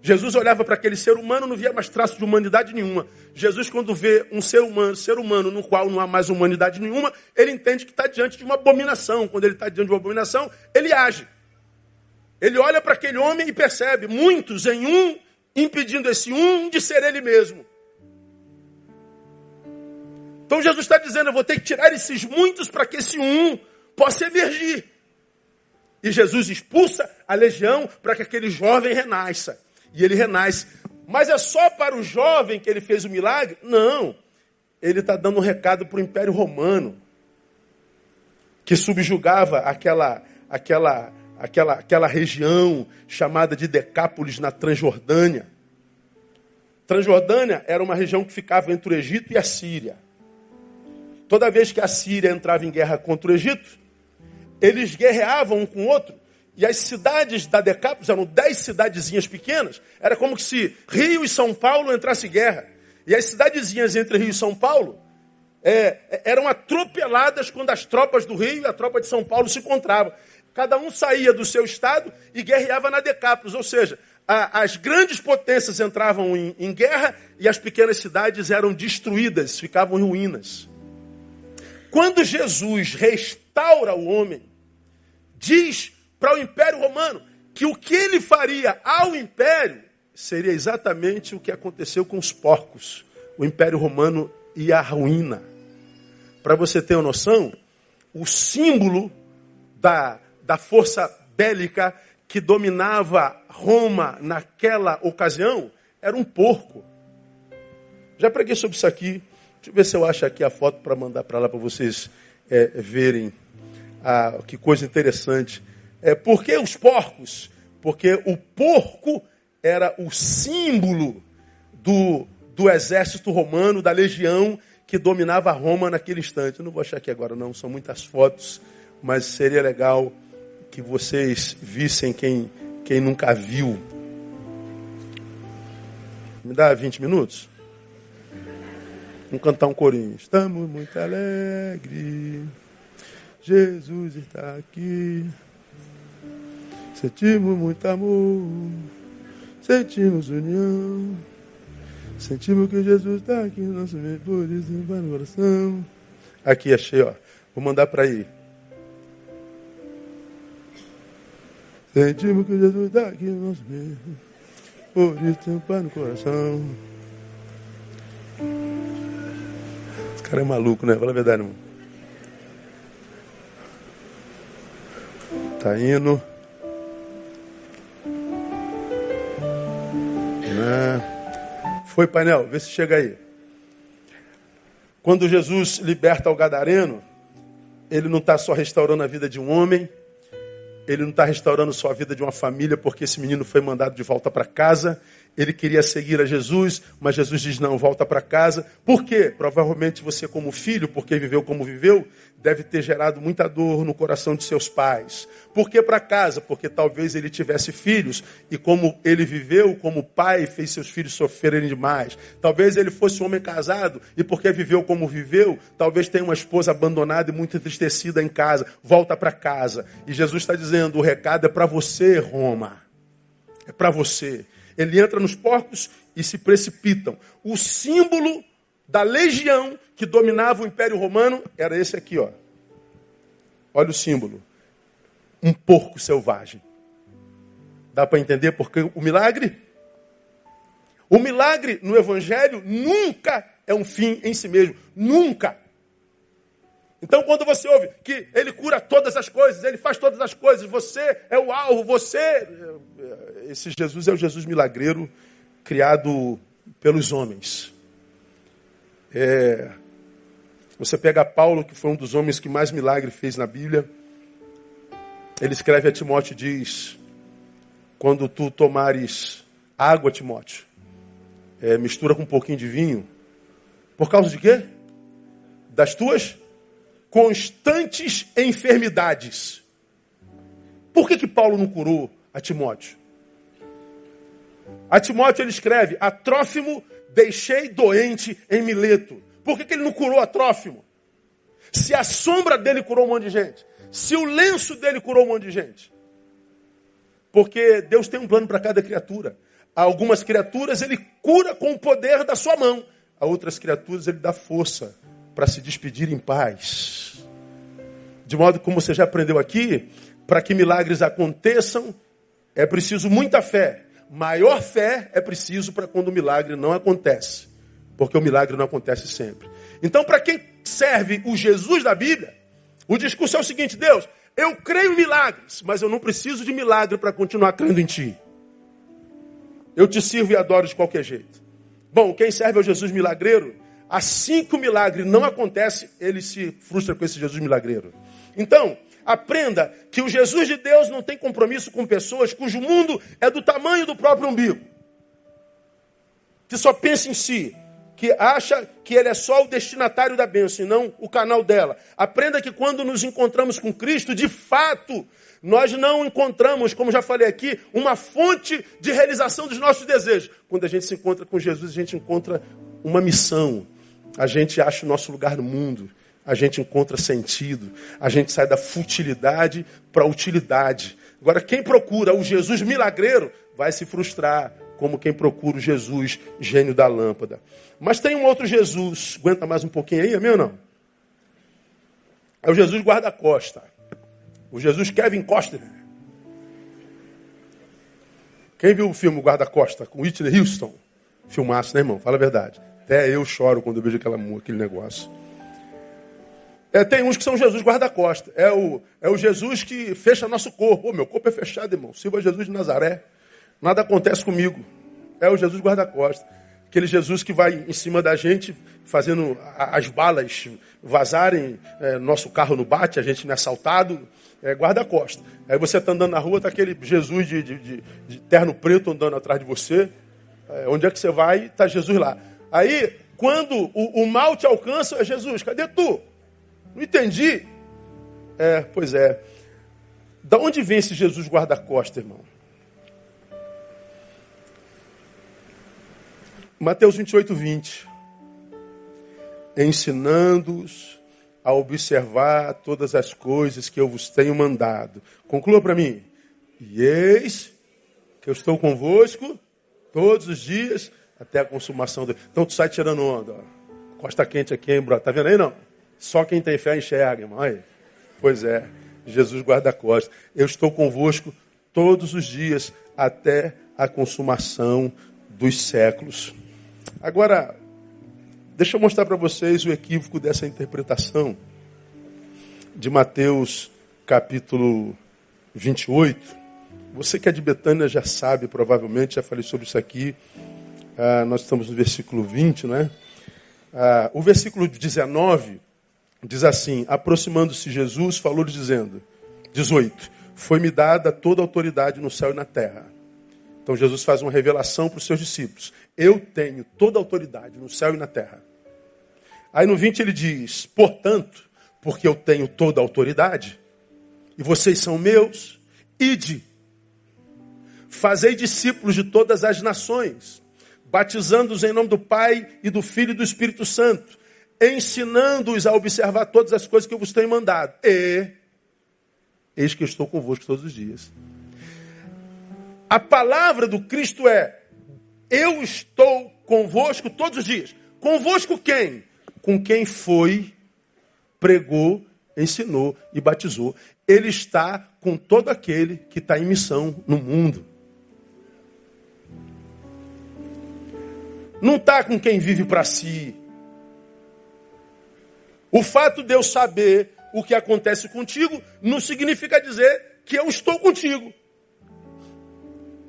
Jesus olhava para aquele ser humano, não via mais traço de humanidade nenhuma. Jesus, quando vê um ser humano, ser humano no qual não há mais humanidade nenhuma, ele entende que está diante de uma abominação. Quando ele está diante de uma abominação, ele age. Ele olha para aquele homem e percebe, muitos em um impedindo esse um de ser ele mesmo. Então Jesus está dizendo: eu vou ter que tirar esses muitos para que esse um possa emergir. E Jesus expulsa a legião para que aquele jovem renasça. E ele renasce. Mas é só para o jovem que ele fez o milagre? Não. Ele está dando um recado para o Império Romano, que subjugava aquela, aquela aquela, aquela região chamada de Decápolis, na Transjordânia. Transjordânia era uma região que ficava entre o Egito e a Síria. Toda vez que a Síria entrava em guerra contra o Egito, eles guerreavam um com o outro. E as cidades da Decápolis eram dez cidadezinhas pequenas. Era como se Rio e São Paulo entrassem em guerra. E as cidadezinhas entre Rio e São Paulo é, eram atropeladas quando as tropas do Rio e a tropa de São Paulo se encontravam. Cada um saía do seu estado e guerreava na Decápolis, ou seja, a, as grandes potências entravam em, em guerra e as pequenas cidades eram destruídas, ficavam em ruínas. Quando Jesus restaura o homem, diz para o Império Romano que o que ele faria ao Império seria exatamente o que aconteceu com os porcos. O Império Romano ia à ruína. Para você ter uma noção, o símbolo da da força bélica que dominava Roma naquela ocasião era um porco. Já preguei sobre isso aqui. Deixa eu ver se eu acho aqui a foto para mandar para lá para vocês é, verem. Ah, que coisa interessante. É, por que os porcos? Porque o porco era o símbolo do, do exército romano, da legião que dominava Roma naquele instante. Eu não vou achar aqui agora, não, são muitas fotos, mas seria legal que vocês vissem quem, quem nunca viu. Me dá 20 minutos? Vamos cantar um corinho. Estamos muito alegres. Jesus está aqui. Sentimos muito amor. Sentimos união. Sentimos que Jesus está aqui no nosso meio. Por isso, para o coração. Aqui, achei, ó. Vou mandar para aí. Sentimos que Jesus está aqui no nosso meio. Por isso tem paz no coração. cara é maluco, né? Fala a verdade, irmão. Tá indo. Né? Foi, painel, vê se chega aí. Quando Jesus liberta o gadareno, ele não está só restaurando a vida de um homem, ele não está restaurando só a vida de uma família, porque esse menino foi mandado de volta para casa, ele queria seguir a Jesus, mas Jesus diz: não, volta para casa. Por quê? Provavelmente você, como filho, porque viveu como viveu, deve ter gerado muita dor no coração de seus pais. Por que para casa? Porque talvez ele tivesse filhos e, como ele viveu como pai, fez seus filhos sofrerem demais. Talvez ele fosse um homem casado e, porque viveu como viveu, talvez tenha uma esposa abandonada e muito entristecida em casa. Volta para casa. E Jesus está dizendo: o recado é para você, Roma. É para você. Ele entra nos porcos e se precipitam. O símbolo da legião que dominava o Império Romano era esse aqui, ó. Olha o símbolo. Um porco selvagem. Dá para entender porque o milagre? O milagre no Evangelho nunca é um fim em si mesmo. Nunca. Então, quando você ouve que ele cura todas as coisas, ele faz todas as coisas, você é o alvo, você esse Jesus é o Jesus milagreiro criado pelos homens. É, você pega Paulo, que foi um dos homens que mais milagre fez na Bíblia. Ele escreve a Timóteo diz: quando tu tomares água, Timóteo, é, mistura com um pouquinho de vinho. Por causa de quê? Das tuas constantes enfermidades. Por que, que Paulo não curou a Timóteo? A Timóteo ele escreve: A deixei doente em Mileto. Por que, que ele não curou a? Se a sombra dele curou um monte de gente, se o lenço dele curou um monte de gente. Porque Deus tem um plano para cada criatura. Algumas criaturas ele cura com o poder da sua mão, a outras criaturas ele dá força para se despedir em paz. De modo como você já aprendeu aqui, para que milagres aconteçam, é preciso muita fé maior fé é preciso para quando o milagre não acontece. Porque o milagre não acontece sempre. Então, para quem serve o Jesus da Bíblia, o discurso é o seguinte: Deus, eu creio em milagres, mas eu não preciso de milagre para continuar crendo em Ti. Eu te sirvo e adoro de qualquer jeito. Bom, quem serve ao Jesus milagreiro, assim que o milagre não acontece, ele se frustra com esse Jesus milagreiro. Então, Aprenda que o Jesus de Deus não tem compromisso com pessoas cujo mundo é do tamanho do próprio umbigo. Que só pensa em si, que acha que ele é só o destinatário da bênção e não o canal dela. Aprenda que quando nos encontramos com Cristo, de fato, nós não encontramos, como já falei aqui, uma fonte de realização dos nossos desejos. Quando a gente se encontra com Jesus, a gente encontra uma missão. A gente acha o nosso lugar no mundo a gente encontra sentido, a gente sai da futilidade para a utilidade. Agora, quem procura o Jesus milagreiro vai se frustrar, como quem procura o Jesus gênio da lâmpada. Mas tem um outro Jesus, aguenta mais um pouquinho aí, meu ou não? É o Jesus guarda-costa. O Jesus Kevin Costner. Quem viu o filme Guarda-Costa com Whitney Houston? Filmaço, né, irmão? Fala a verdade. Até eu choro quando eu vejo aquela, aquele negócio. É, tem uns que são Jesus guarda-costa. É o, é o Jesus que fecha nosso corpo. Ô, meu corpo é fechado, irmão. Silva Jesus de Nazaré. Nada acontece comigo. É o Jesus guarda-costa. Aquele Jesus que vai em cima da gente, fazendo as balas vazarem, é, nosso carro no bate, a gente não é assaltado, é guarda-costa. Aí você está andando na rua, está aquele Jesus de, de, de, de, terno preto andando atrás de você. É, onde é que você vai? Está Jesus lá. Aí, quando o, o mal te alcança, é Jesus, cadê tu? Não entendi. É, pois é. Da onde vem esse Jesus guarda-costa, irmão? Mateus 28, 20. Ensinando-os a observar todas as coisas que eu vos tenho mandado. Conclua para mim. E eis que eu estou convosco todos os dias até a consumação. Do... Então tu sai tirando onda. Costa quente aqui, hein, bro? Tá vendo aí, não? Só quem tem fé enxerga, irmão. Aí. Pois é, Jesus guarda-costas. Eu estou convosco todos os dias até a consumação dos séculos. Agora, Deixa eu mostrar para vocês o equívoco dessa interpretação de Mateus capítulo 28. Você que é de Betânia já sabe, provavelmente, já falei sobre isso aqui. Ah, nós estamos no versículo 20, né? Ah, o versículo 19 diz assim: Aproximando-se Jesus, falou dizendo: 18: Foi-me dada toda a autoridade no céu e na terra. Então Jesus faz uma revelação para os seus discípulos: Eu tenho toda a autoridade no céu e na terra. Aí no 20 ele diz: Portanto, porque eu tenho toda a autoridade, e vocês são meus, ide, fazei discípulos de todas as nações, batizando-os em nome do Pai e do Filho e do Espírito Santo, ensinando-os a observar todas as coisas que eu vos tenho mandado. E eis que estou convosco todos os dias. A palavra do Cristo é: Eu estou convosco todos os dias. Convosco quem? Com quem foi pregou, ensinou e batizou. Ele está com todo aquele que está em missão no mundo. Não está com quem vive para si. O fato de eu saber o que acontece contigo não significa dizer que eu estou contigo.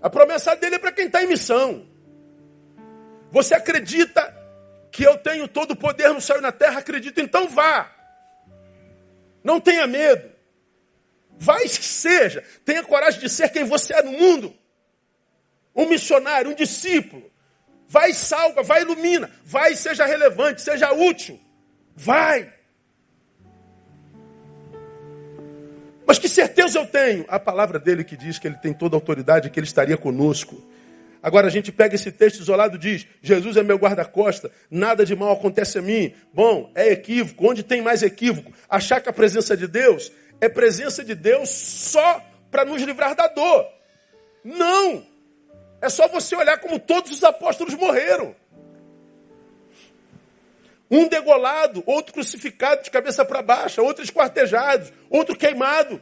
A promessa dele é para quem está em missão. Você acredita que eu tenho todo o poder no céu e na terra? Acredita, então vá. Não tenha medo. Vai seja. Tenha coragem de ser quem você é no mundo. Um missionário, um discípulo. Vai salva, vai ilumina. Vai seja relevante, seja útil. Vai. Mas que certeza eu tenho? A palavra dele que diz que ele tem toda a autoridade, que ele estaria conosco. Agora a gente pega esse texto isolado e diz: Jesus é meu guarda-costa, nada de mal acontece a mim. Bom, é equívoco. Onde tem mais equívoco? Achar que a presença de Deus é presença de Deus só para nos livrar da dor. Não! É só você olhar como todos os apóstolos morreram. Um degolado, outro crucificado de cabeça para baixo, outro esquartejado, outro queimado.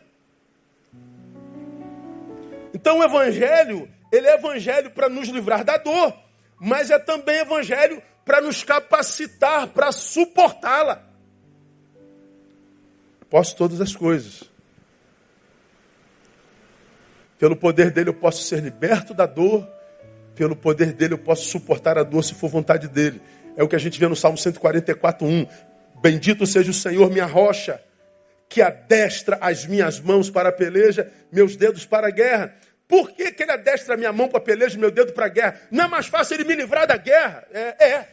Então o evangelho ele é evangelho para nos livrar da dor, mas é também evangelho para nos capacitar para suportá-la. Posso todas as coisas. Pelo poder dele eu posso ser liberto da dor, pelo poder dele eu posso suportar a dor se for vontade dele. É o que a gente vê no Salmo 144:1. Bendito seja o Senhor, minha rocha, que adestra as minhas mãos para a peleja, meus dedos para a guerra. Por que, que ele adestra a minha mão para a peleja e meu dedo para a guerra? Não é mais fácil ele me livrar da guerra? É, é.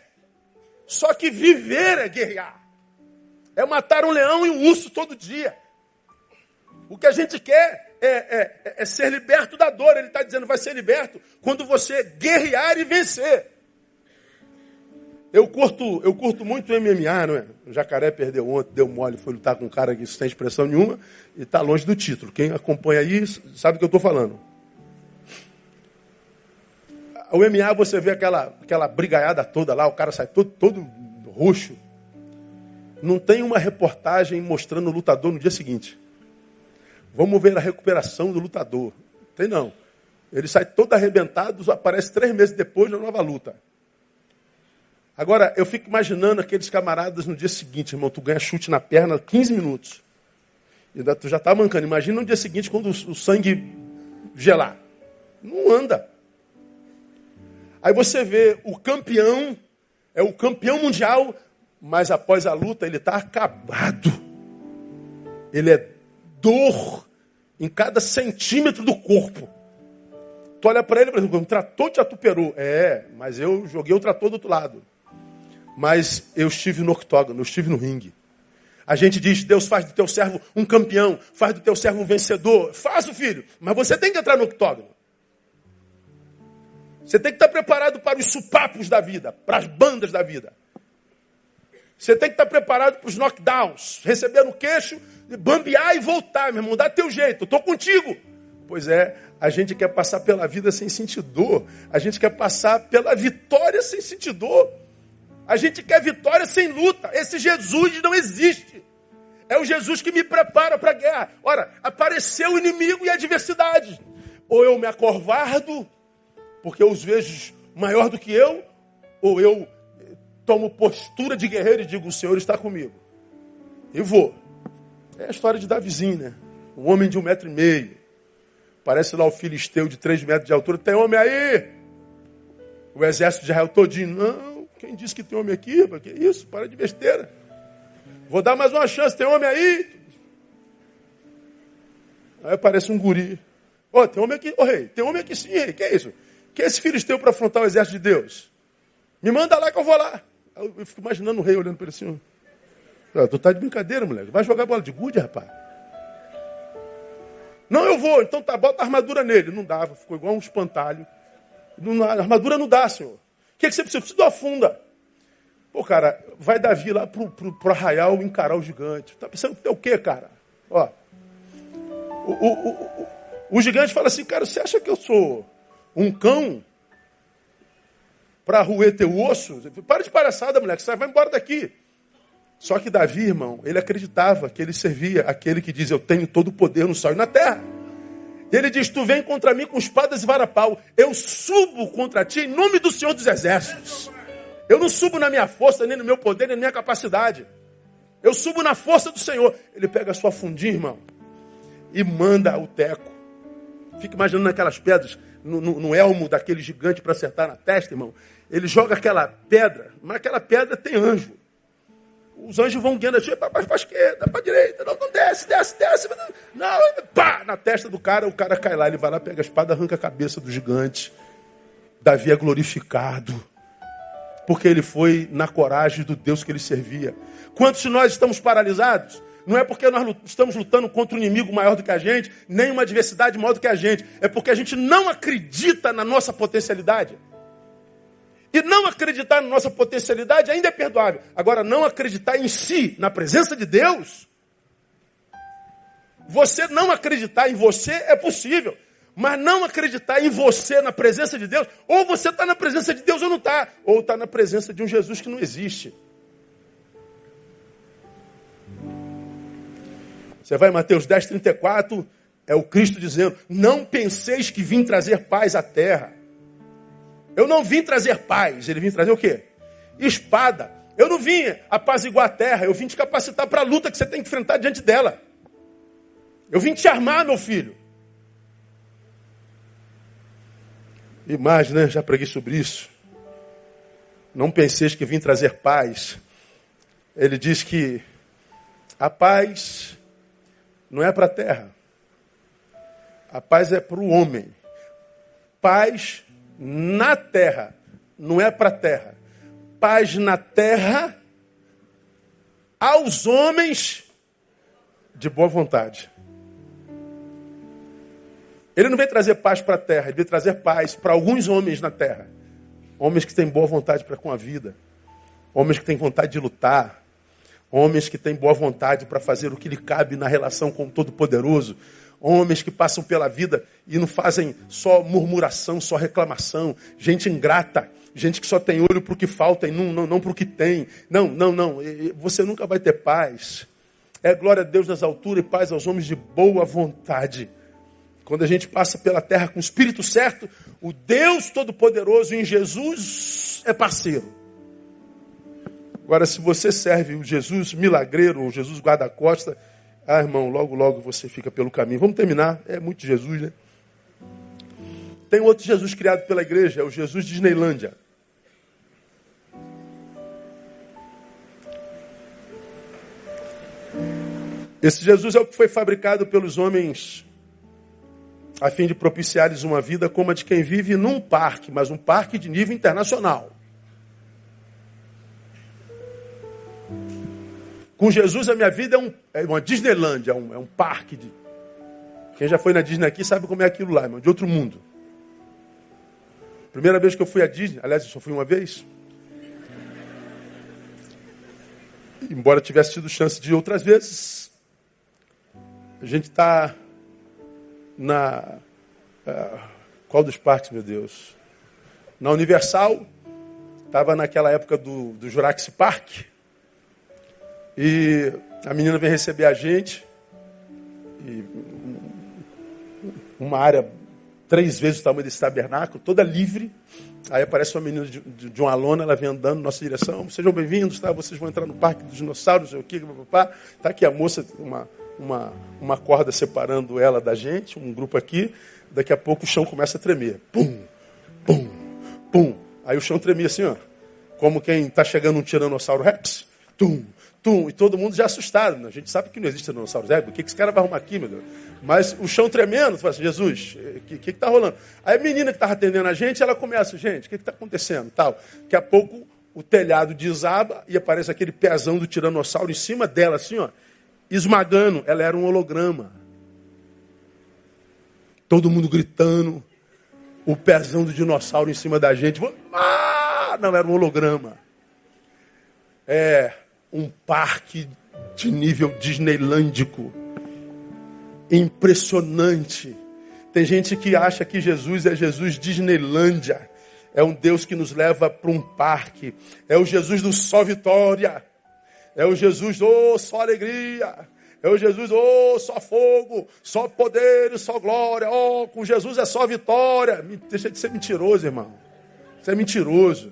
Só que viver é guerrear. É matar um leão e um urso todo dia. O que a gente quer é, é, é, ser liberto da dor. Ele está dizendo vai ser liberto quando você guerrear e vencer. Eu curto, eu curto muito MMA, não é? O Jacaré perdeu ontem, deu mole, foi lutar com um cara que sem expressão nenhuma e está longe do título. Quem acompanha aí sabe o que eu estou falando. O MMA você vê aquela, aquela brigaiada toda lá, o cara sai todo, todo roxo. Não tem uma reportagem mostrando o lutador no dia seguinte. Vamos ver a recuperação do lutador. Tem não. Ele sai todo arrebentado, aparece três meses depois na nova luta. Agora, eu fico imaginando aqueles camaradas no dia seguinte, irmão, tu ganha chute na perna 15 minutos. E tu já está mancando. Imagina no dia seguinte quando o sangue gelar. Não anda. Aí você vê o campeão, é o campeão mundial, mas após a luta ele está acabado. Ele é dor em cada centímetro do corpo. Tu olha para ele e fala, um trator te atuperou. É, mas eu joguei o trator do outro lado. Mas eu estive no octógono, eu estive no ringue. A gente diz, Deus faz do teu servo um campeão, faz do teu servo um vencedor. Faz o filho, mas você tem que entrar no octógono. Você tem que estar preparado para os supapos da vida, para as bandas da vida. Você tem que estar preparado para os knockdowns, receber no queixo, bambear e voltar, meu irmão. Dá teu jeito, estou contigo. Pois é, a gente quer passar pela vida sem sentir dor. A gente quer passar pela vitória sem sentir dor. A gente quer vitória sem luta. Esse Jesus não existe. É o Jesus que me prepara para a guerra. Ora, apareceu o inimigo e a adversidade. Ou eu me acorvardo, porque eu os vejo maior do que eu, ou eu tomo postura de guerreiro e digo: O Senhor está comigo. E vou. É a história de Davizinho, né? Um homem de um metro e meio. Parece lá o filisteu de três metros de altura. Tem homem aí? O exército de Israel todinho. Não, quem disse que tem homem aqui? Que isso? Para de besteira. Vou dar mais uma chance. Tem homem aí? Aí aparece um guri. Ô, oh, tem homem aqui, ô oh, rei, tem homem aqui sim, rei. Que é isso? Que é esse filisteu para afrontar o exército de Deus? Me manda lá que eu vou lá. Eu fico imaginando o rei olhando para ele assim. Ah, tu tá de brincadeira, moleque. Vai jogar bola de gude, rapaz. Não, eu vou. Então tá, bota a armadura nele. Não dava, ficou igual um espantalho. Não, a armadura não dá, senhor. O que, é que você precisa? Eu preciso de uma funda. Pô, cara, vai Davi lá pro, pro, pro arraial encarar o gigante. Tá pensando que é o quê, cara? Ó. O, o, o, o gigante fala assim, cara, você acha que eu sou um cão para roer teu osso? Para de palhaçada, moleque, sai, vai embora daqui. Só que Davi, irmão, ele acreditava que ele servia aquele que diz, eu tenho todo o poder no céu e na terra. Ele diz, tu vem contra mim com espadas e varapau. Eu subo contra ti em nome do Senhor dos Exércitos. Eu não subo na minha força, nem no meu poder, nem na minha capacidade. Eu subo na força do Senhor. Ele pega a sua fundinha, irmão, e manda o teco. Fica imaginando aquelas pedras no, no, no elmo daquele gigante para acertar na testa, irmão. Ele joga aquela pedra, mas aquela pedra tem anjo. Os anjos vão guiando assim, para a esquerda, para a direita, não, não desce, desce, desce. Não, pá, na testa do cara, o cara cai lá, ele vai lá, pega a espada, arranca a cabeça do gigante. Davi é glorificado, porque ele foi na coragem do Deus que ele servia. Quantos de nós estamos paralisados? Não é porque nós estamos lutando contra um inimigo maior do que a gente, nem uma adversidade maior do que a gente. É porque a gente não acredita na nossa potencialidade. E não acreditar na nossa potencialidade ainda é perdoável. Agora, não acreditar em si, na presença de Deus, você não acreditar em você é possível. Mas não acreditar em você, na presença de Deus, ou você está na presença de Deus ou não está, ou está na presença de um Jesus que não existe. Você vai em Mateus 10, 34, é o Cristo dizendo: Não penseis que vim trazer paz à terra. Eu não vim trazer paz, ele vim trazer o quê? Espada. Eu não vim apaziguar a terra, eu vim te capacitar para a luta que você tem que enfrentar diante dela. Eu vim te armar, meu filho. E mais, né? Já preguei sobre isso. Não penseis que vim trazer paz. Ele diz que a paz não é para a terra. A paz é para o homem. Paz na terra, não é para a terra. Paz na terra aos homens de boa vontade. Ele não veio trazer paz para a terra, ele veio trazer paz para alguns homens na terra. Homens que têm boa vontade para com a vida. Homens que têm vontade de lutar. Homens que têm boa vontade para fazer o que lhe cabe na relação com o Todo-Poderoso. Homens que passam pela vida e não fazem só murmuração, só reclamação. Gente ingrata. Gente que só tem olho para o que falta e não, não, não para o que tem. Não, não, não. Você nunca vai ter paz. É glória a Deus nas alturas e paz aos homens de boa vontade. Quando a gente passa pela terra com o Espírito certo, o Deus Todo-Poderoso em Jesus é parceiro. Agora, se você serve o Jesus milagreiro, ou Jesus guarda-costa, ah, irmão, logo, logo você fica pelo caminho. Vamos terminar. É muito Jesus, né? Tem outro Jesus criado pela igreja, é o Jesus Disneylândia. Esse Jesus é o que foi fabricado pelos homens a fim de propiciar-lhes uma vida como a de quem vive num parque, mas um parque de nível internacional. Com Jesus, a minha vida é, um, é uma Disneylandia, é um, é um parque. De... Quem já foi na Disney aqui sabe como é aquilo lá, irmão, de outro mundo. Primeira vez que eu fui à Disney, aliás, eu só fui uma vez. Embora tivesse tido chance de outras vezes, a gente está na. Uh, qual dos parques, meu Deus? Na Universal, estava naquela época do, do Jurassic Park. E a menina vem receber a gente. E uma área três vezes o tamanho desse tabernáculo, toda livre. Aí aparece uma menina de, de, de uma lona, ela vem andando na nossa direção. Sejam bem-vindos, tá? Vocês vão entrar no Parque dos Dinossauros, o quê, papá. Tá aqui a moça, uma, uma, uma corda separando ela da gente, um grupo aqui. Daqui a pouco o chão começa a tremer. Pum, pum, pum. Aí o chão tremia assim, ó. Como quem está chegando um tiranossauro rex. Tum, tum. E todo mundo já assustado. Né? A gente sabe que não existe tiranossauro rex. O que, que esse cara vai arrumar aqui, meu Deus? Mas o chão tremendo, tu fala assim, Jesus, o que está rolando? Aí a menina que estava atendendo a gente, ela começa, gente, o que está acontecendo? Tal. Daqui a pouco o telhado desaba e aparece aquele pezão do tiranossauro em cima dela, assim, ó, esmagando. Ela era um holograma. Todo mundo gritando, o pezão do dinossauro em cima da gente. Ah, não, era um holograma. É um parque de nível disneylândico. Impressionante. Tem gente que acha que Jesus é Jesus Disneylândia. É um Deus que nos leva para um parque. É o Jesus do só vitória. É o Jesus do oh, só alegria. É o Jesus, oh, só fogo, só poder, só glória. Oh, com Jesus é só vitória. Deixa de ser mentiroso, irmão. Isso é mentiroso.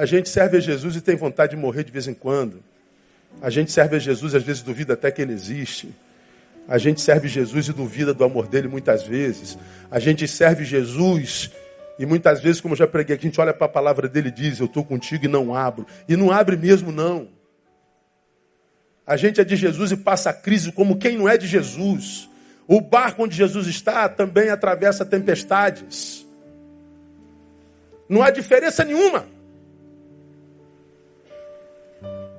A gente serve a Jesus e tem vontade de morrer de vez em quando. A gente serve a Jesus e às vezes duvida até que ele existe. A gente serve Jesus e duvida do amor dele muitas vezes. A gente serve Jesus e muitas vezes, como já preguei aqui, a gente olha para a palavra dele e diz: Eu estou contigo e não abro. E não abre mesmo, não. A gente é de Jesus e passa a crise como quem não é de Jesus. O barco onde Jesus está também atravessa tempestades. Não há diferença nenhuma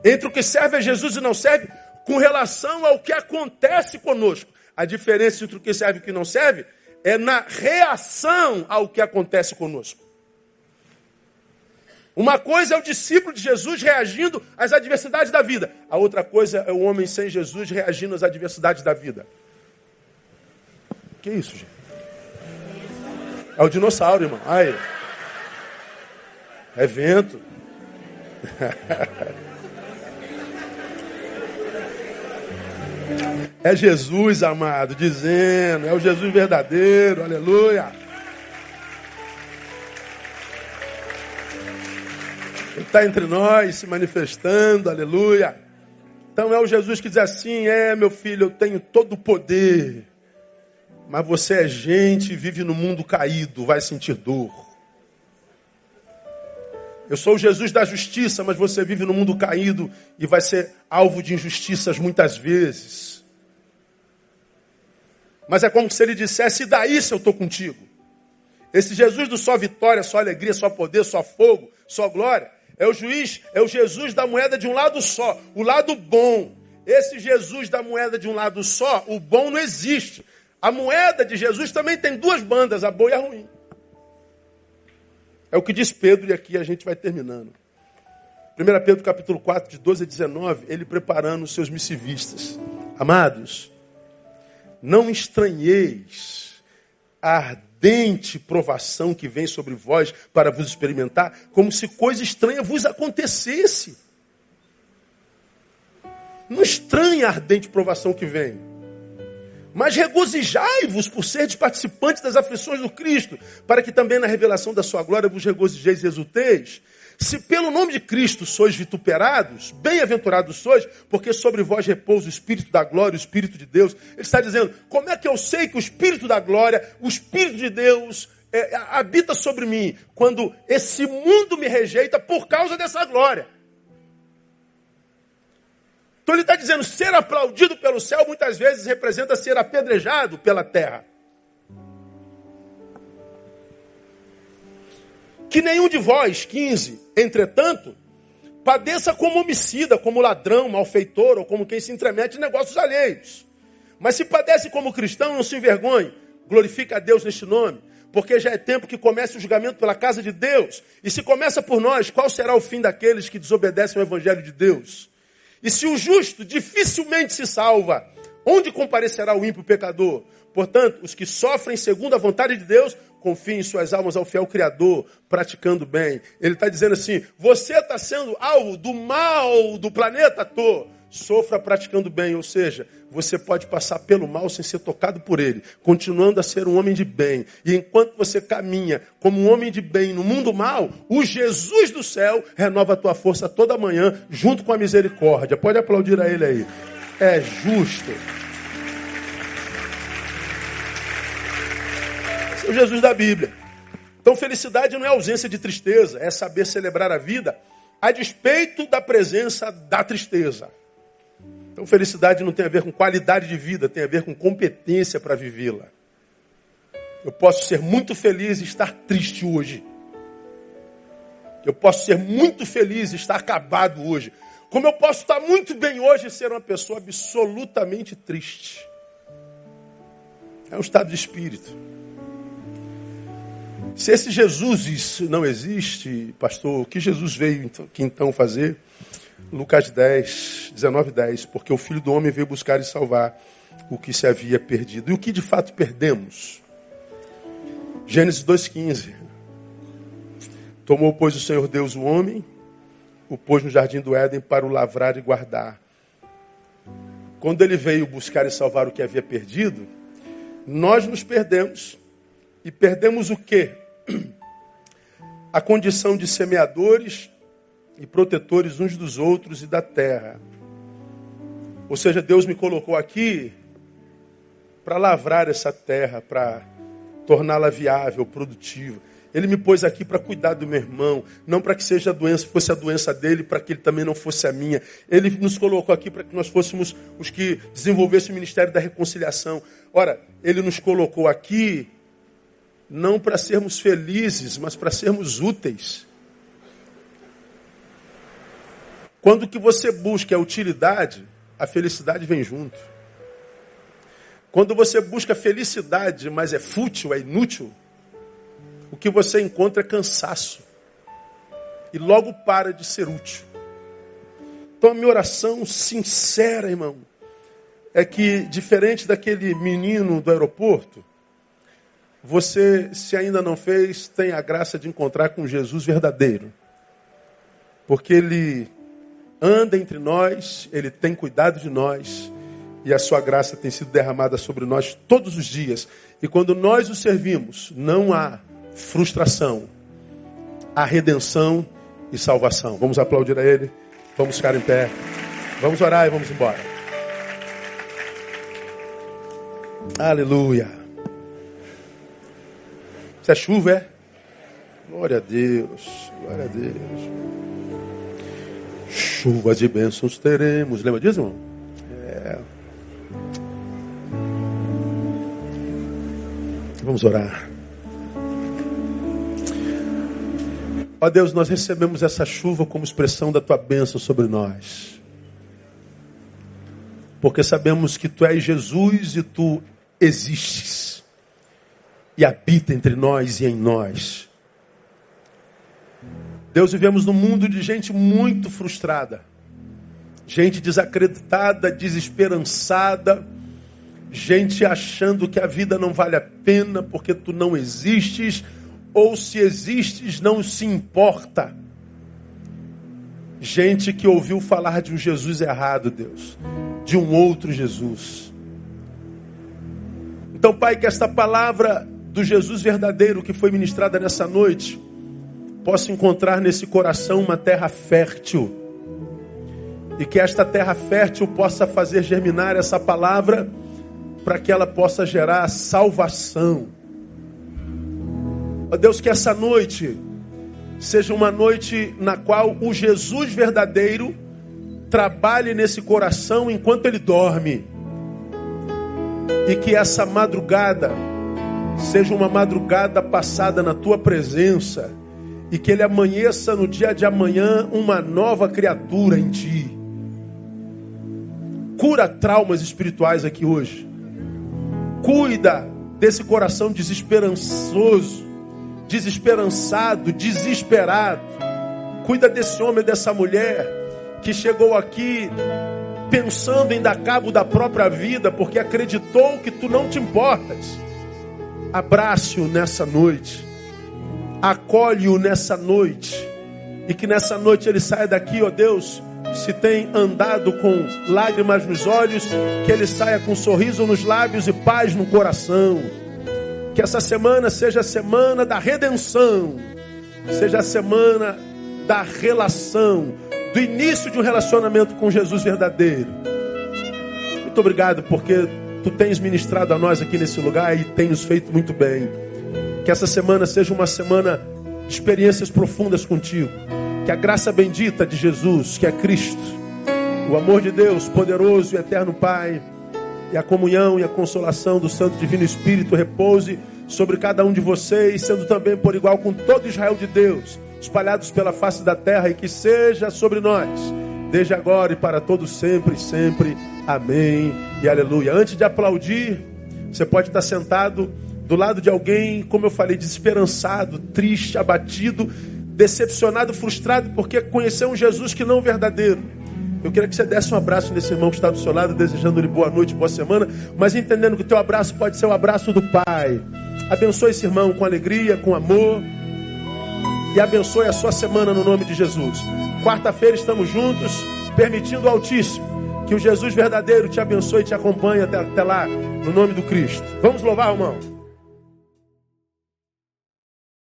entre o que serve a Jesus e não serve com relação ao que acontece conosco. A diferença entre o que serve e o que não serve é na reação ao que acontece conosco. Uma coisa é o discípulo de Jesus reagindo às adversidades da vida. A outra coisa é o homem sem Jesus reagindo às adversidades da vida. Que isso, gente? É o dinossauro, irmão. Aí. É vento. É Jesus, amado, dizendo, é o Jesus verdadeiro, aleluia. Ele está entre nós, se manifestando, aleluia. Então é o Jesus que diz assim: é, meu filho, eu tenho todo o poder, mas você é gente vive no mundo caído, vai sentir dor. Eu sou o Jesus da justiça, mas você vive no mundo caído e vai ser alvo de injustiças muitas vezes. Mas é como se ele dissesse: e daí se eu estou contigo? Esse Jesus do só vitória, só alegria, só poder, só fogo, só glória, é o juiz, é o Jesus da moeda de um lado só, o lado bom. Esse Jesus da moeda de um lado só, o bom não existe. A moeda de Jesus também tem duas bandas, a boa e a ruim. É o que diz Pedro, e aqui a gente vai terminando. 1 Pedro capítulo 4, de 12 a 19, ele preparando os seus missivistas. Amados, não estranheis a ardente provação que vem sobre vós para vos experimentar, como se coisa estranha vos acontecesse. Não estranha a ardente provação que vem. Mas regozijai-vos por seres participantes das aflições do Cristo, para que também na revelação da sua glória vos regozijeis e exulteis. Se pelo nome de Cristo sois vituperados, bem-aventurados sois, porque sobre vós repousa o Espírito da glória, o Espírito de Deus. Ele está dizendo: como é que eu sei que o Espírito da glória, o Espírito de Deus, é, habita sobre mim, quando esse mundo me rejeita por causa dessa glória? Então ele está dizendo: ser aplaudido pelo céu muitas vezes representa ser apedrejado pela terra. Que nenhum de vós, 15, entretanto, padeça como homicida, como ladrão, malfeitor ou como quem se intromete em negócios alheios. Mas se padece como cristão, não se envergonhe, glorifica a Deus neste nome, porque já é tempo que comece o julgamento pela casa de Deus. E se começa por nós, qual será o fim daqueles que desobedecem ao evangelho de Deus? E se o justo dificilmente se salva, onde comparecerá o ímpio pecador? Portanto, os que sofrem segundo a vontade de Deus, confiem suas almas ao fiel Criador, praticando bem. Ele está dizendo assim: você está sendo alvo do mal do planeta? Tô. Sofra praticando bem, ou seja, você pode passar pelo mal sem ser tocado por ele, continuando a ser um homem de bem. E enquanto você caminha como um homem de bem no mundo mal, o Jesus do céu renova a tua força toda manhã, junto com a misericórdia. Pode aplaudir a ele aí. É justo. Esse é o Jesus da Bíblia. Então, felicidade não é ausência de tristeza, é saber celebrar a vida a despeito da presença da tristeza. Então, felicidade não tem a ver com qualidade de vida, tem a ver com competência para vivê-la. Eu posso ser muito feliz e estar triste hoje. Eu posso ser muito feliz e estar acabado hoje. Como eu posso estar muito bem hoje e ser uma pessoa absolutamente triste. É um estado de espírito. Se esse Jesus não existe, pastor, o que Jesus veio então fazer? Lucas 10, 19, 10. Porque o Filho do Homem veio buscar e salvar o que se havia perdido. E o que de fato perdemos? Gênesis 2,15. Tomou, pois, o Senhor Deus o homem, o pôs no jardim do Éden para o lavrar e guardar. Quando ele veio buscar e salvar o que havia perdido, nós nos perdemos. E perdemos o quê? A condição de semeadores e protetores uns dos outros e da terra. Ou seja, Deus me colocou aqui para lavrar essa terra, para torná-la viável, produtiva. Ele me pôs aqui para cuidar do meu irmão, não para que seja a doença, fosse a doença dele, para que ele também não fosse a minha. Ele nos colocou aqui para que nós fôssemos os que desenvolvessem o ministério da reconciliação. Ora, ele nos colocou aqui não para sermos felizes, mas para sermos úteis. Quando o que você busca é utilidade, a felicidade vem junto. Quando você busca felicidade, mas é fútil, é inútil, o que você encontra é cansaço. E logo para de ser útil. Então a minha oração sincera, irmão, é que, diferente daquele menino do aeroporto, você, se ainda não fez, tem a graça de encontrar com Jesus verdadeiro. Porque ele anda entre nós, Ele tem cuidado de nós e a Sua graça tem sido derramada sobre nós todos os dias. E quando nós o servimos, não há frustração, há redenção e salvação. Vamos aplaudir a Ele, vamos ficar em pé, vamos orar e vamos embora. Aleluia. Isso é chuva, é? Glória a Deus, glória a Deus. Chuvas de bênçãos teremos. Lembra disso, irmão? É. Vamos orar. Ó Deus, nós recebemos essa chuva como expressão da tua bênção sobre nós. Porque sabemos que tu és Jesus e tu existes. E habita entre nós e em nós. Deus, vivemos num mundo de gente muito frustrada, gente desacreditada, desesperançada, gente achando que a vida não vale a pena porque tu não existes, ou se existes, não se importa. Gente que ouviu falar de um Jesus errado, Deus, de um outro Jesus. Então, Pai, que esta palavra do Jesus verdadeiro que foi ministrada nessa noite, possa encontrar nesse coração uma terra fértil. E que esta terra fértil possa fazer germinar essa palavra para que ela possa gerar salvação. Ó Deus, que essa noite seja uma noite na qual o Jesus verdadeiro trabalhe nesse coração enquanto ele dorme. E que essa madrugada seja uma madrugada passada na tua presença e que ele amanheça no dia de amanhã uma nova criatura em ti. Cura traumas espirituais aqui hoje. Cuida desse coração desesperançoso, desesperançado, desesperado. Cuida desse homem, dessa mulher que chegou aqui pensando em dar cabo da própria vida porque acreditou que tu não te importas. Abrace-o nessa noite acolhe-o nessa noite. E que nessa noite ele saia daqui, ó Deus, se tem andado com lágrimas nos olhos, que ele saia com sorriso nos lábios e paz no coração. Que essa semana seja a semana da redenção, seja a semana da relação, do início de um relacionamento com Jesus verdadeiro. Muito obrigado porque tu tens ministrado a nós aqui nesse lugar e tem nos feito muito bem. Que essa semana seja uma semana de experiências profundas contigo que a graça bendita de Jesus, que é Cristo, o amor de Deus, poderoso e eterno Pai, e a comunhão e a consolação do Santo Divino Espírito repouse sobre cada um de vocês, sendo também por igual com todo Israel de Deus, espalhados pela face da terra, e que seja sobre nós, desde agora e para todos sempre, sempre. Amém e aleluia. Antes de aplaudir, você pode estar sentado do lado de alguém, como eu falei, desesperançado, triste, abatido, decepcionado, frustrado, porque conheceu um Jesus que não é verdadeiro. Eu queria que você desse um abraço nesse irmão que está do seu lado, desejando-lhe boa noite, boa semana, mas entendendo que o teu abraço pode ser o abraço do Pai. Abençoe esse irmão com alegria, com amor. E abençoe a sua semana no nome de Jesus. Quarta-feira estamos juntos, permitindo ao Altíssimo que o Jesus verdadeiro te abençoe e te acompanhe até, até lá, no nome do Cristo. Vamos louvar, irmão.